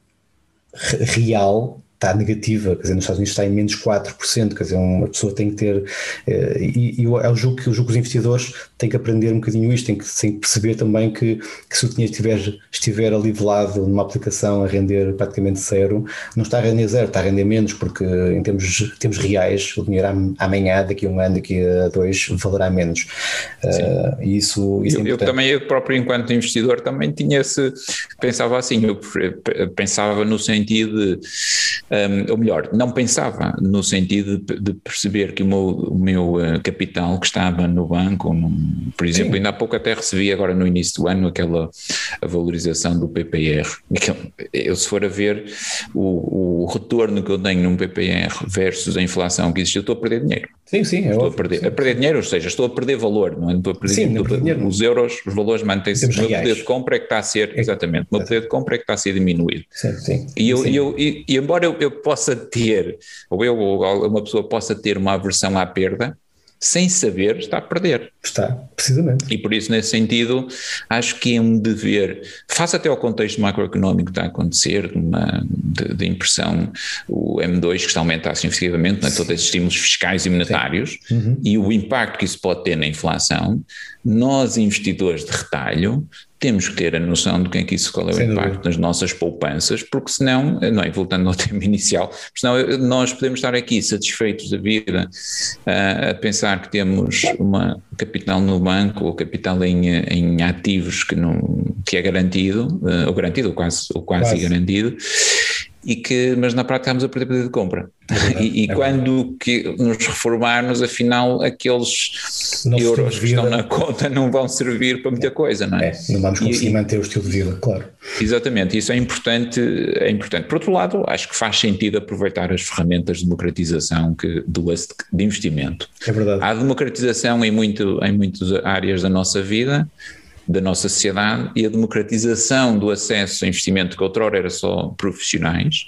real está negativa, quer dizer, nos Estados Unidos está em menos 4%, quer dizer, uma pessoa tem que ter, eh, e, e eu julgo que, eu julgo que os investidores têm que aprender um bocadinho isto, têm que, têm que perceber também que, que, se o dinheiro estiver, estiver ali numa aplicação a render praticamente zero, não está a render zero, está a render menos, porque em termos, termos reais, o dinheiro amanhã, daqui a um ano, daqui a dois, valerá menos. Uh, e isso, isso é eu, é eu, também, eu próprio enquanto investidor, também tinha esse, pensava assim, eu pensava no sentido de um, ou melhor, não pensava no sentido de, de perceber que o meu, o meu uh, capital que estava no banco, num, por exemplo, Sim. ainda há pouco até recebi agora no início do ano aquela a valorização do PPR. Eu se for a ver o, o retorno que eu tenho num PPR versus a inflação que existe, eu estou a perder dinheiro. Sim, sim, é estou óbvio, a perder, sim. a perder dinheiro, ou seja, estou a perder valor, não é? Estou a perder, sim, dinheiro, dinheiro, os euros, os valores mantêm-se. O meu poder de compra é que está a ser, é, exatamente, o meu poder de compra é que está a ser diminuído. Sim, sim. E, eu, sim. Eu, e, e embora eu, eu possa ter, ou eu ou uma pessoa possa ter uma aversão à perda, sem saber, está a perder. Está, precisamente. E por isso, nesse sentido, acho que é um dever, face até ao contexto macroeconómico que está a acontecer, de, uma, de, de impressão, o M2 que está a aumentar significativamente, né, todos esses estímulos fiscais e monetários, uhum. e o impacto que isso pode ter na inflação, nós, investidores de retalho, temos que ter a noção de quem é que isso, qual é o Sem impacto dúvida. nas nossas poupanças, porque senão, não é, voltando ao tema inicial, senão nós podemos estar aqui satisfeitos da vida uh, a pensar que temos uma capital no banco ou capital em, em ativos que, não, que é garantido, ou garantido, ou quase, ou quase, quase. garantido, e que, mas na prática estamos a perder poder de compra. É e, e é quando que nos reformarmos, afinal, aqueles euros que estão na conta não vão servir para muita coisa, não é? é não vamos conseguir e, manter o estilo de vida, claro. Exatamente, isso é importante, é importante. Por outro lado, acho que faz sentido aproveitar as ferramentas de democratização que, do, de investimento. É verdade. Há democratização em, muito, em muitas áreas da nossa vida, da nossa sociedade e a democratização do acesso a investimento que outrora era só profissionais,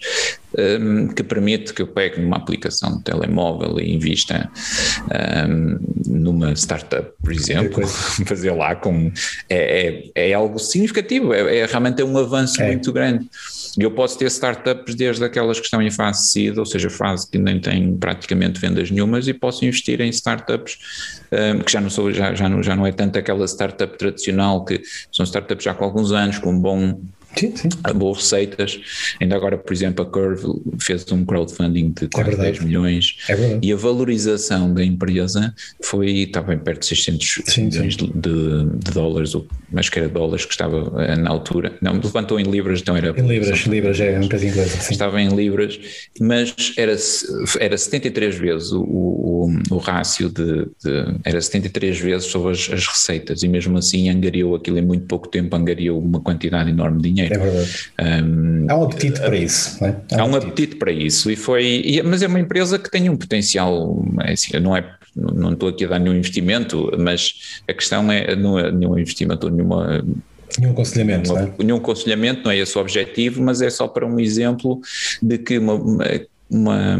um, que permite que eu pegue numa aplicação de telemóvel e invista um, numa startup, por exemplo, fazer lá com é, é, é algo significativo, é, é, realmente é um avanço é. muito grande. Eu posso ter startups desde aquelas que estão em fase seed, ou seja, fase que nem têm praticamente vendas nenhumas, e posso investir em startups um, que já não, sou, já, já, não, já não é tanto aquela startup tradicional, que são startups já com alguns anos, com um bom Sim, sim. boas receitas. Ainda agora, por exemplo, a Curve fez um crowdfunding de quase é 10 milhões é e a valorização da empresa foi, estava em perto de 600 sim, milhões sim. De, de, dólares, mas que era dólares que estava eh, na altura. Não, levantou em libras, então era. Em libras, libras é um bocadinho inglesa. Estava em libras, mas era, era 73 vezes o, o, o rácio de, de, Era 73 vezes sobre as, as receitas e mesmo assim angariou aquilo em muito pouco tempo, angariou uma quantidade enorme de dinheiro dinheiro. É verdade. Um, há um apetite para isso, não é? Há, há um, apetite. apetite. para isso e foi, e, mas é uma empresa que tem um potencial, é assim, não é não estou aqui a dar nenhum investimento, mas a questão é não é nenhum investimento, nenhuma Nenhum aconselhamento, nenhum, não é? aconselhamento, não é esse o objetivo, mas é só para um exemplo de que uma, uma,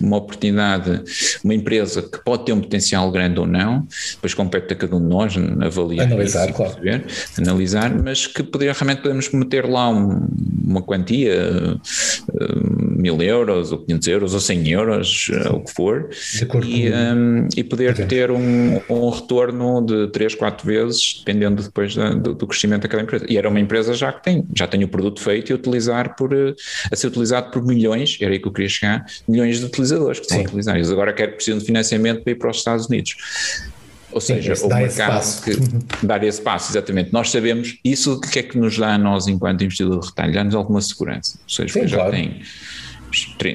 uma oportunidade, uma empresa que pode ter um potencial grande ou não, depois compete a cada um de nós avaliar, analisar, claro. Perceber, analisar, mas que poder, realmente podemos meter lá um, uma quantia, uh, mil euros, ou 500 euros, ou 100 euros, uh, o que for, e, um, e poder ter um, um retorno de 3, 4 vezes, dependendo depois da, do, do, crescimento daquela empresa. E era uma empresa já que tem, já tem o produto feito e utilizar por, a ser utilizado por milhões, era aí que eu queria chegar milhões de utilizadores que estão a utilizar. Eles agora querem precisam de financiamento para ir para os Estados Unidos. Ou seja, Sim, o mercado que dar esse passo, exatamente. Nós sabemos isso, o que é que nos dá a nós, enquanto investidor de retalho? Dá-nos alguma segurança. Ou seja, Sim, já claro. tem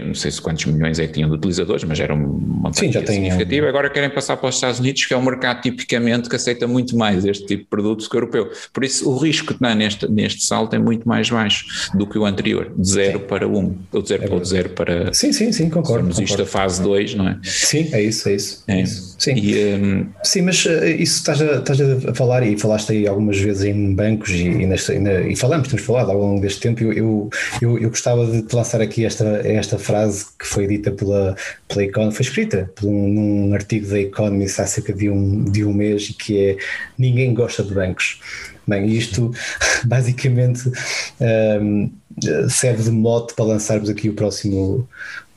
não sei se quantos milhões é que tinham de utilizadores, mas era uma Sim, já significativa. Agora querem passar para os Estados Unidos, que é um mercado tipicamente que aceita muito mais este tipo de produtos que o europeu. Por isso, o risco que está neste, neste salto é muito mais baixo do que o anterior, de 0 para 1, um, ou de 0 é de para. Sim, sim, sim, concordo. Somos isto a fase 2, não é? Sim, é isso, é isso. É. isso. Sim. E, um, sim, mas uh, isso estás a, estás a falar e falaste aí algumas vezes em bancos e, e, nesta, e, na, e falamos, temos falado ao longo deste tempo. Eu, eu, eu, eu gostava de te lançar aqui esta, esta frase que foi dita pela, pela Economist, foi escrita por um, num artigo da Economist há cerca de um, de um mês, e que é ninguém gosta de bancos. Bem, isto basicamente um, serve de mote para lançarmos aqui o próximo,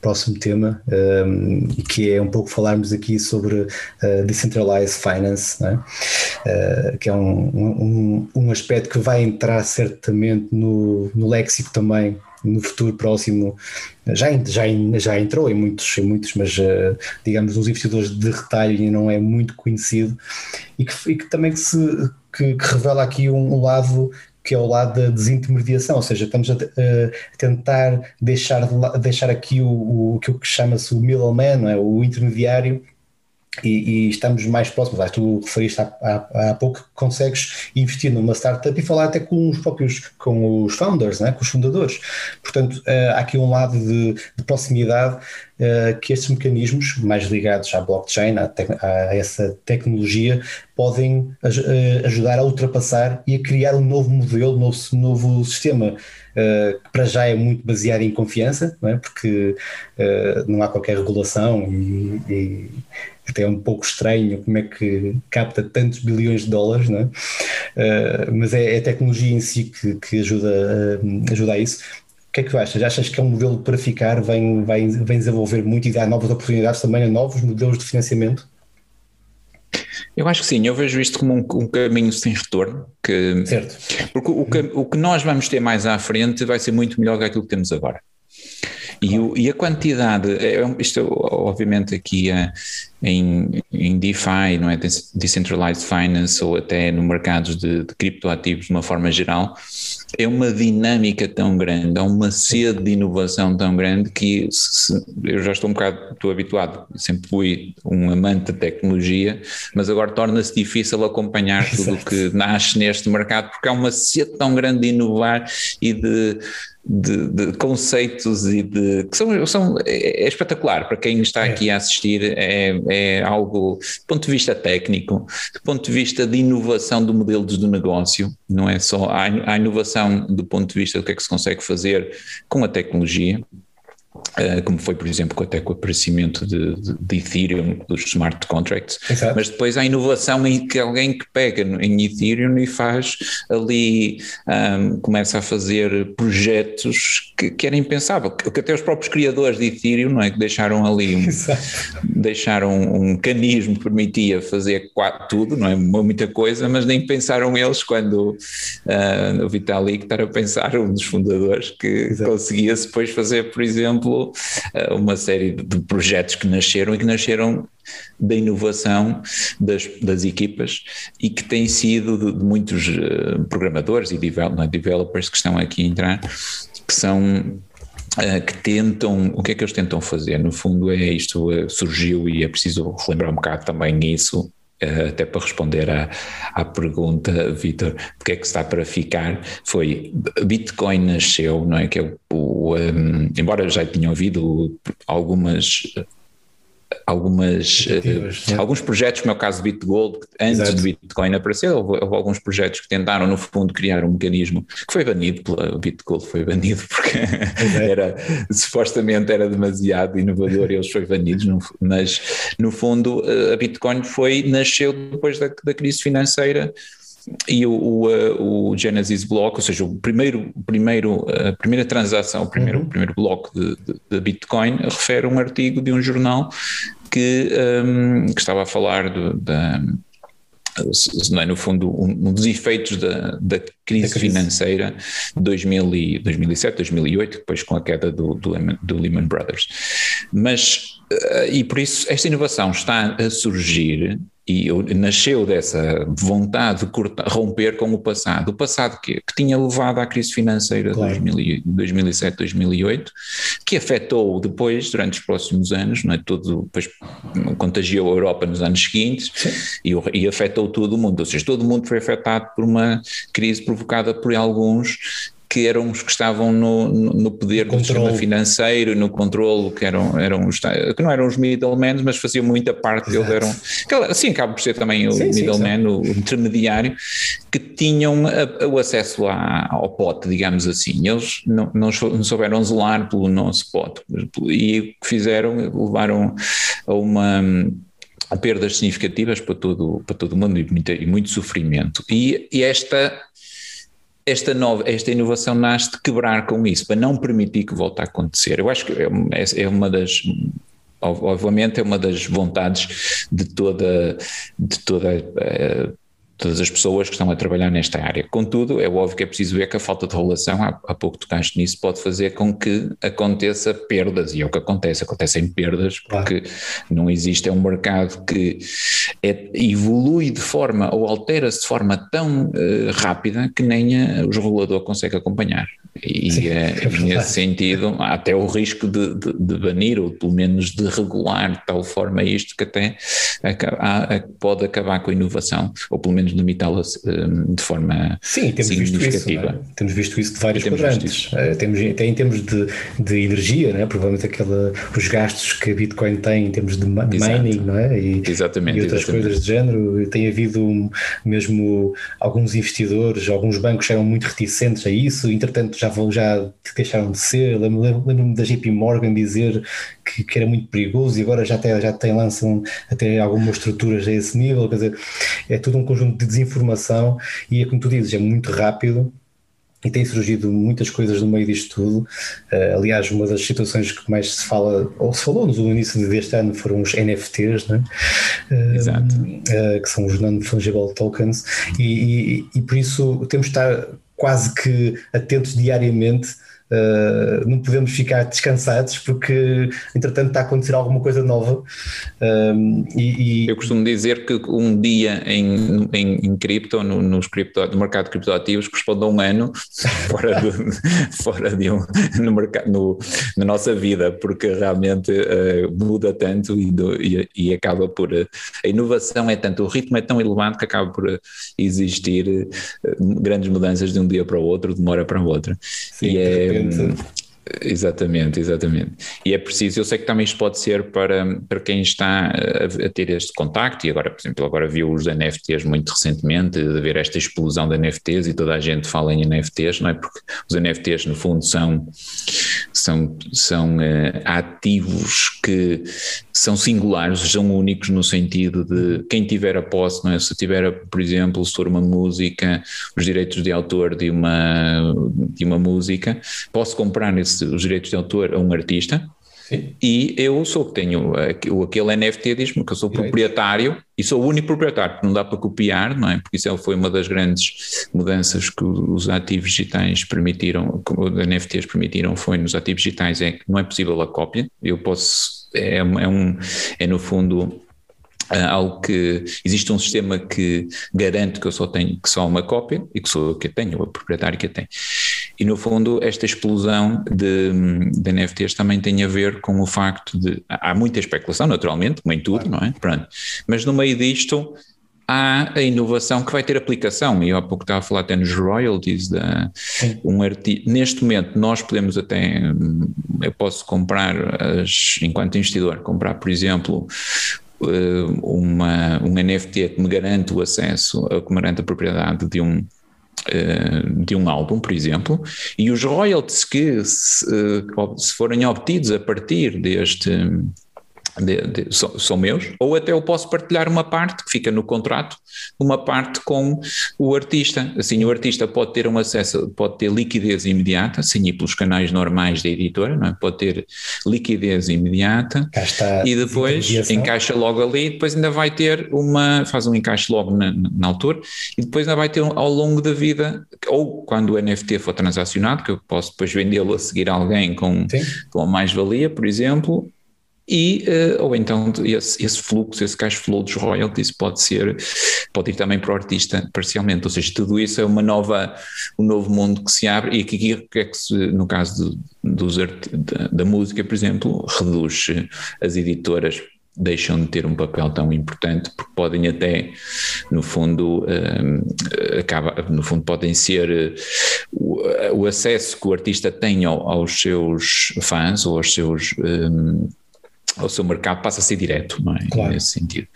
próximo tema, um, e que é um pouco falarmos aqui sobre uh, Decentralized Finance, é? uh, que é um, um, um aspecto que vai entrar certamente no, no léxico também no futuro próximo já, já, já entrou em muitos, em muitos mas uh, digamos nos investidores de retalho não é muito conhecido e que, e que também se que, que, revela aqui um, lado que é o lado da desintermediação, ou seja, estamos a, a tentar deixar, deixar aqui o, o, o que chama-se o middleman, é? o intermediário, e, e, estamos mais próximos. Ah, tu referiste há, há, há, pouco que consegues investir numa startup e falar até com os próprios, com os founders, né? com os fundadores. Portanto, uh, há aqui um lado de, de proximidade que estes mecanismos, mais ligados à blockchain, a, a essa tecnologia, podem uh, ajudar a ultrapassar e a criar um novo modelo, um novo, novo sistema. Uh, que para já é muito baseado em confiança, não é? porque não há qualquer regulação e, e, até é um pouco estranho como é que capta tantos bilhões de dólares, não é? Mas é, é, a tecnologia em si que, que ajuda, ajuda a isso. O que é que tu achas? Achas que é um modelo para ficar, vem, vem, vem desenvolver muito e dar novas oportunidades também a novos modelos de financiamento? Eu acho que sim, eu vejo isto como um, um caminho sem retorno. Que, certo. Porque o, o, o que nós vamos ter mais à frente vai ser muito melhor do que aquilo que temos agora. E, o, e, a quantidade, é, é isto obviamente aqui é, em, em DeFi, não é? Decentralized Finance ou até no mercados de, de criptoativos de uma forma geral, é uma dinâmica tão grande, há uma sede de inovação tão grande que se, eu já estou um bocado estou habituado, sempre fui um amante de tecnologia, mas agora torna-se difícil acompanhar tudo o que nasce neste mercado porque há uma sede tão grande de inovar e de de, de, conceitos e de que são, são é, é espetacular para quem está é. aqui a assistir é, é algo do ponto de vista técnico, do ponto de vista de inovação do modelo do negócio, não é só a, inovação do ponto de vista do que é que se consegue fazer com a tecnologia, como foi, por exemplo, até com o aparecimento de, de, de Ethereum, dos smart contracts, Exato. mas depois há inovação em que alguém que pega em Ethereum e faz ali, um, começa a fazer projetos que, que era impensável, que, que, até os próprios criadores de Ethereum, não é, que deixaram ali, um, deixaram um mecanismo que permitia fazer tudo, não é, muita coisa, mas nem pensaram eles quando uh, o Vitalik estar a pensar, um dos fundadores, que conseguia-se depois fazer, por exemplo, eh, uma série de projetos que nasceram e que nasceram da inovação das, das equipas e que têm sido de, de muitos uh, programadores e é, developers que estão aqui a entrar, que são Uh, que tentam, o que é que eles tentam fazer? No fundo é isto, surgiu e é preciso relembrar um bocado também isso, até para responder à, à pergunta, Vitor, porque é que está para ficar, foi, Bitcoin nasceu, não é, que é o, o um, embora já tenham havido algumas algumas, uh, alguns projetos, como é o caso do BitGold, antes Exato. de Bitcoin aparecer, houve, houve, alguns projetos que tentaram, no fundo, criar um mecanismo que foi banido, pela, o BitGold foi banido porque era, supostamente era demasiado inovador e eles foi banidos, no, mas no fundo eh, a Bitcoin foi, nasceu depois da, da crise financeira e o, o, eh, o, Genesis Block, ou seja, o primeiro, primeiro, a primeira transação, o primeiro, uhum. primeiro bloco de, de, de, Bitcoin refere um artigo de um jornal que, um, que estava a falar do, da, é, no fundo, um, dos efeitos da, da, crise, crise, financeira de 2000 e, 2007, 2008, depois com a queda do, do, do Lehman Brothers. Mas, uh, e por isso, esta inovação está a surgir e nasceu de vontade de cortar, romper com o passado. O passado que, que tinha levado à crise financeira claro. de 2007, 2008, que afetou depois, durante os próximos anos, não é? Todo, depois contagiou a Europa nos anos seguintes e, e, afetou todo o mundo. Ou seja, todo o mundo foi afetado por uma crise provocada por alguns que eram os que estavam no, no poder do sistema financeiro, no controle, que eram, eram os, que não eram os middlemen, mas faziam muita parte deles, eram, assim acaba por ser também o sim, middleman, sim, o, intermediário, que tinham a, o acesso à, ao pote, digamos assim. Eles não, não, souberam zelar pelo nosso pote, e o que fizeram, levaram a uma perdas significativas para todo, para todo o mundo e muito, e muito sofrimento. E, e esta esta, nova, esta inovação nasce de quebrar com isso, para não permitir que volte a acontecer. Eu acho que é, é, é uma das obviamente é uma das vontades de toda, de toda eh, todas as pessoas que estão a trabalhar nesta área. Contudo, é óbvio que é preciso ver que a falta de regulação, há, há pouco tocaste nisso, pode fazer com que aconteça perdas, e é o que acontece, acontecem perdas porque claro. não existe, é um mercado que é, evolui de forma ou altera-se de forma tão uh, rápida que nem a, o regulador consegue acompanhar. E Sim, é, é nesse sentido, há até o risco de, de, de, banir ou pelo menos de regular de tal forma isto que até pode acabar com a inovação, ou pelo menos limitá-la hum, de forma Sim, temos significativa. Visto isso, é? Temos visto isso de vários temos quadrantes. Uh, temos, até em termos de, de energia, né? provavelmente aquela, os gastos que a Bitcoin tem em termos de mining não é? e, exatamente, e outras exatamente. coisas de género. Tem havido mesmo alguns investidores, alguns bancos eram muito reticentes a isso, entretanto já já, vão, já deixaram de ser. Lembro-me lembro da JP Morgan dizer que, que, era muito perigoso e agora já, tem, já tem, lançam até algumas estruturas a esse nível. Quer dizer, é tudo um conjunto de desinformação e é como tu dizes, é muito rápido e tem surgido muitas coisas no meio disto tudo. Uh, aliás, uma das situações que mais se fala, ou se falou no início deste ano, foram os NFTs, né? Uh, Exato. Uh, que são os Non-Fungible Tokens, e, e, e, por isso temos de estar quase que atentos diariamente Uh, não podemos ficar descansados porque, entretanto, está a acontecer alguma coisa nova. Uh, e, e... Eu costumo dizer que um dia em, em, em cripto, no, nos cripto, no mercado de criptoativos, corresponde a um ano fora, de, fora de um, no mercado, no, na nossa vida, porque realmente uh, muda tanto e, do, e, e, acaba por. a inovação é tanto, o ritmo é tão elevado que acaba por existir grandes mudanças de um dia para o outro, de uma hora para a outra. Sim, e é, 这样。嗯 Exatamente, exatamente. E é preciso, eu sei que também isto pode ser para, para quem está a, a, ter este contacto, e agora, por exemplo, agora viu os NFTs muito recentemente, de ver esta explosão de NFTs e toda a gente fala em NFTs, não é? Porque os NFTs, no fundo, são, são, são uh, ativos que são singulares, são únicos no sentido de quem tiver a posse, não é? Se tiver, por exemplo, se for uma música, os direitos de autor de uma, de uma música, posso comprar esse os direitos de autor a um artista. Sim. E eu sou que tenho aquele NFT, diz-me que eu sou Direito. proprietário e sou o único proprietário, porque não dá para copiar, não é? Porque isso foi uma das grandes mudanças que os ativos digitais permitiram, que os NFTs permitiram, foi nos ativos digitais, é que não é possível a cópia. Eu posso, é, é um, é no fundo algo que existe um sistema que garante que eu só tenho que só uma cópia e que sou eu que a tenho, o proprietário que a tem. E no fundo, esta explosão de, de NFTs também tem a ver com o facto de. Há muita especulação, naturalmente, como em tudo, não é? Pronto. Mas no meio disto há a inovação que vai ter aplicação, e eu há pouco estava a falar até nos royalties da um artigo. Neste momento, nós podemos até, eu posso comprar, as, enquanto investidor, comprar, por exemplo, eh, uma, um NFT que me garante o acesso, que me garante a propriedade de um, de um álbum, por exemplo, e os royalties que se, eh, se forem obtidos a partir deste de, de, são, são, meus, ou até eu posso partilhar uma parte que fica no contrato, uma parte com o artista. Assim, o artista pode ter um acesso, pode ter liquidez imediata, assim, e pelos canais normais da editora, não é? pode ter liquidez imediata e depois encaixa logo ali, depois ainda vai ter uma, faz um encaixe logo na, na altura, e depois ainda vai ter ao longo da vida, ou quando o NFT for transacionado, que eu posso depois vendê-lo a seguir a alguém com, com mais-valia, por exemplo, e, uh, ou então esse, esse, fluxo, esse cash flow dos royalties pode ser, pode ir também para o artista parcialmente, ou seja, tudo isso é uma nova, um novo mundo que se abre e aqui é que se, no caso do, dos da, da música, por exemplo, reduz as editoras deixam de ter um papel tão importante porque podem até no fundo um, acaba no fundo podem ser o, o, acesso que o artista tem ao, aos seus fãs ou aos seus um, ao seu mercado passa a ser direto, não é? Claro. Nesse sentido.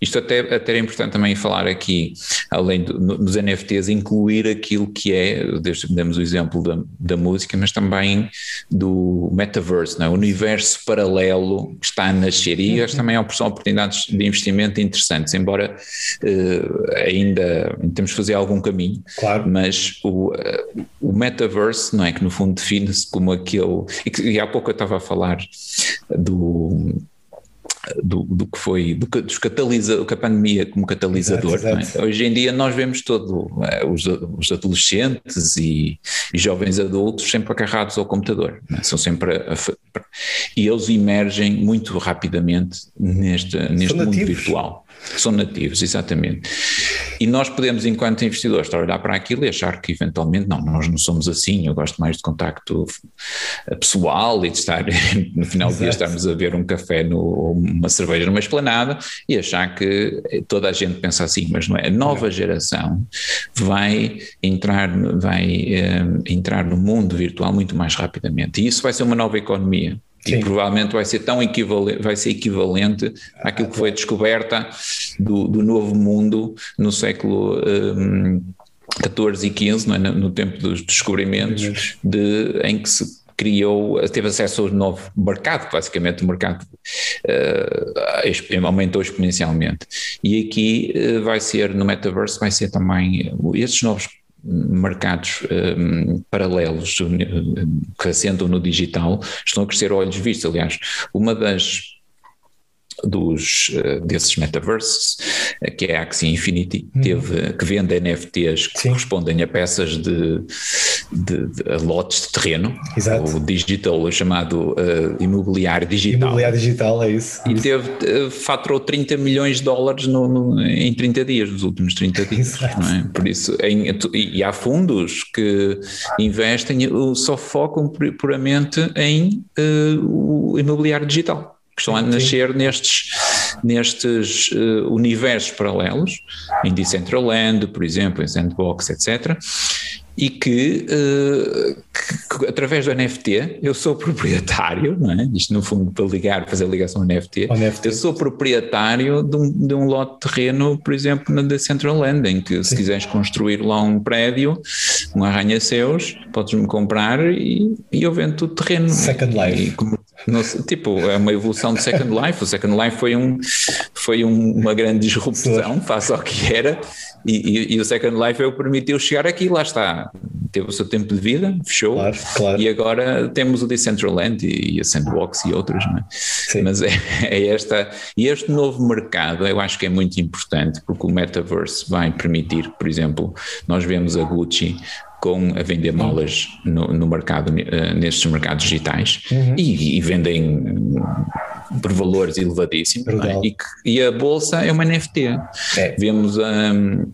Isto até, até é importante também falar aqui, além do, dos NFTs, incluir aquilo que é, demos o exemplo da, da música, mas também do metaverse, não é? o universo paralelo que está a nascer e uhum. também são oportunidades de investimento interessantes, embora uh, ainda temos de fazer algum caminho, claro. mas o, uh, o metaverse, não é? Que no fundo define-se como aquele, e, que, e há pouco eu estava a falar do do, do, que foi, do, dos catalisa, a pandemia como catalisador. Exato, exato. É? Hoje em dia nós vemos todo, é, os, os, adolescentes e, e, jovens adultos sempre agarrados ao computador, é? são sempre a, a, e eles emergem muito rapidamente neste, neste mundo virtual. São nativos, exatamente. E nós podemos, enquanto investidores, estar a olhar para aquilo e achar que eventualmente não, nós não somos assim, eu gosto mais de contacto pessoal e de estar no final do dia estarmos a ver um café no, ou uma cerveja numa esplanada e achar que toda a gente pensa assim, mas não é. A nova geração vai entrar, vai um, eh, entrar no mundo virtual muito mais rapidamente e isso vai ser uma nova economia. Sim. E provavelmente vai ser tão equivalente, vai ser equivalente àquilo que foi a descoberta do, do novo mundo no século um, 14 e 15, não é? no tempo dos descobrimentos, de, em que se criou, teve acesso ao novo mercado, basicamente o mercado uh, aumentou exponencialmente. E aqui uh, vai ser, no metaverse, vai ser também, estes novos mercados um, paralelos que assentam no digital estão a crescer a olhos vistos. Aliás, uma das dos, eh, desses metaverses, eh, que é a Axie Infinity, uhum. teve, que vende NFTs que Sim. correspondem a peças de, de, de a lotes de terreno, Exato. o digital, o chamado uh, imobiliário digital. Imobiliário digital, é isso. E teve, uh, faturou 30 milhões de dólares no, no, em 30 dias, nos últimos 30 dias. É? Por isso, em, e há fundos que investem, só focam puramente em uh, o imobiliário digital que estão a nascer nestes, nestes uh, universos paralelos, em Decentraland, por exemplo, em Sandbox, etc. E que, uh, que, que, através do NFT eu sou proprietário, não é? isto no fundo para ligar, fazer ligação ao NFT, NFT. eu sou proprietário de um, de um lote de terreno, por exemplo, na Decentraland, em que Sim. se quiseres construir lá um prédio, um arranha-céus, podes-me comprar e, e eu vendo o terreno. Second Life. E, como, no, tipo, é uma evolução do Second Life. O Second Life foi, um, foi um, uma grande disrupção face ao que era, e, e, e, o Second Life é o permitiu chegar aqui, lá está. Teve o seu tempo de vida, fechou, claro, claro. e agora temos o Decentraland e, e a Sandbox e outros, não é? Mas é, é, esta. E este novo mercado eu acho que é muito importante, porque o metaverse vai permitir, por exemplo, nós vemos a Gucci com a vender malas no, no mercado, uh, nestes mercados digitais uhum. e, e, vendem por valores elevadíssimos é? e, e, a bolsa é uma NFT. É. Vemos um,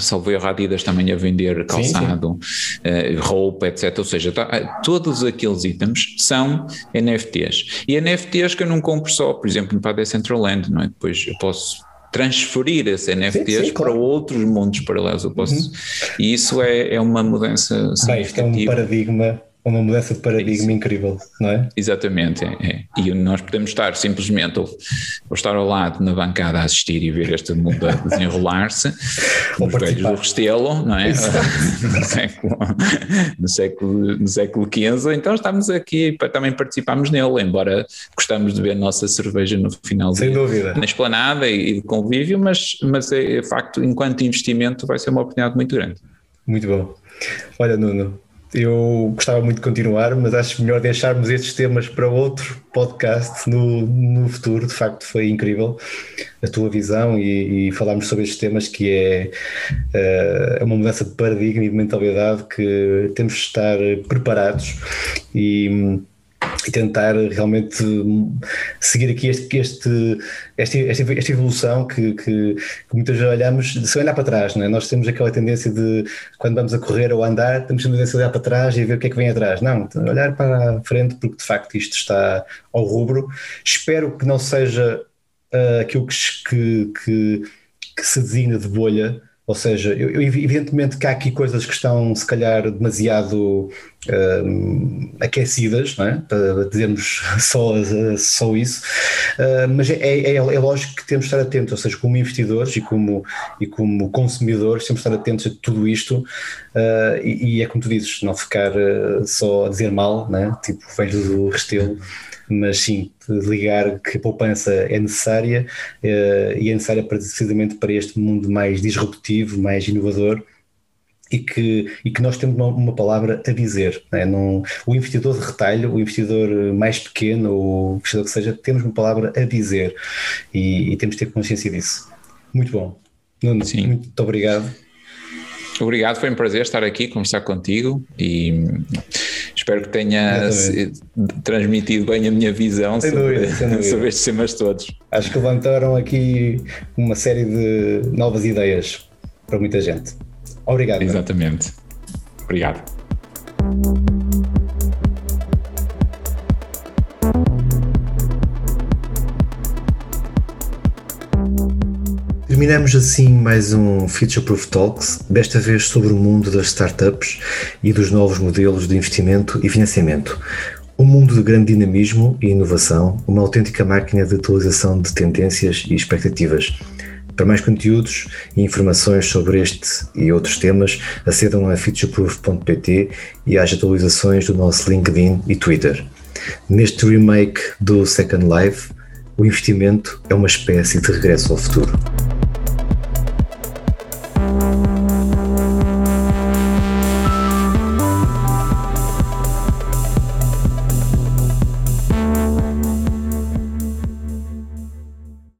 Salvei a Adidas também a vender calçado, sim, sim. Uh, roupa, etc. Ou seja, tá, eh, todos aqueles itens são NFTs. E NFTs que eu não compro só, por exemplo, para a Decentraland, não é? Depois eu posso transferir esses NFTs sim, sim, claro. para outros mundos paralelos. Eu posso, uhum. E isso é, é uma mudança Bem, isto é um paradigma uma mudança de paradigma é incrível, não é? Exatamente, é, é. e nós podemos estar simplesmente ou, ou, estar ao lado na bancada a assistir e ver este mundo a desenrolar-se, os velhos do Restelo, não é? no, século, no, século, no século XV, então estamos aqui para também participarmos nele, embora gostamos de ver a nossa cerveja no final Sem de, dúvida. na esplanada e, e de convívio, mas, mas é, é facto, enquanto investimento vai ser uma oportunidade muito grande. Muito bom. Olha, Nuno, eu gostava muito de continuar, mas acho melhor deixarmos estes temas para outro podcast no, no futuro. De facto, foi incrível a tua visão e, e falarmos sobre estes temas que é, uh, uma mudança de paradigma e de mentalidade que temos de estar preparados e e tentar realmente seguir aqui este, este, esta, evolução que, que, que, muitas vezes olhamos, se olhar para trás, não é? nós temos aquela tendência de, quando vamos a correr ou a andar, temos a tendência de olhar para trás e ver o que é que vem atrás. Não, olhar para a frente porque de facto isto está ao rubro. Espero que não seja uh, aquilo que, que, que se designa de bolha, ou seja, eu, evidentemente que há aqui coisas que estão, se calhar, demasiado uh, aquecidas, não é? para dizermos só, só isso, uh, mas é, é, é, lógico que temos de estar atentos, ou seja, como investidores e como, e como consumidores, temos de estar atentos a tudo isto uh, e, e, é como tu dizes, não ficar só a dizer mal, não é? tipo, vejo do Restelo mas sim, ligar que a poupança é necessária uh, e é necessária precisamente para este mundo mais disruptivo, mais inovador e que, e que nós temos uma, uma palavra a dizer. Né? Não, o investidor de retalho, o investidor mais pequeno, ou o investidor que seja, temos uma palavra a dizer e, e temos de ter consciência disso. Muito bom. Nuno, Sim. muito obrigado. Obrigado, foi um prazer estar aqui, conversar contigo e espero que tenha transmitido bem a minha visão sem sobre, dúvida, sobre estes temas todos. Acho que levantaram aqui uma série de novas ideias para muita gente. Obrigado. Exatamente. Obrigado. Terminamos assim mais um Future Proof Talks, desta vez sobre o mundo das startups e dos novos modelos de investimento e financiamento. Um mundo de grande dinamismo e inovação, uma autêntica máquina de atualização de tendências e expectativas. Para mais conteúdos e informações sobre este e outros temas, acedam a futureproof.pt e às atualizações do nosso LinkedIn e Twitter. Neste remake do Second Life, o investimento é uma espécie de regresso ao futuro.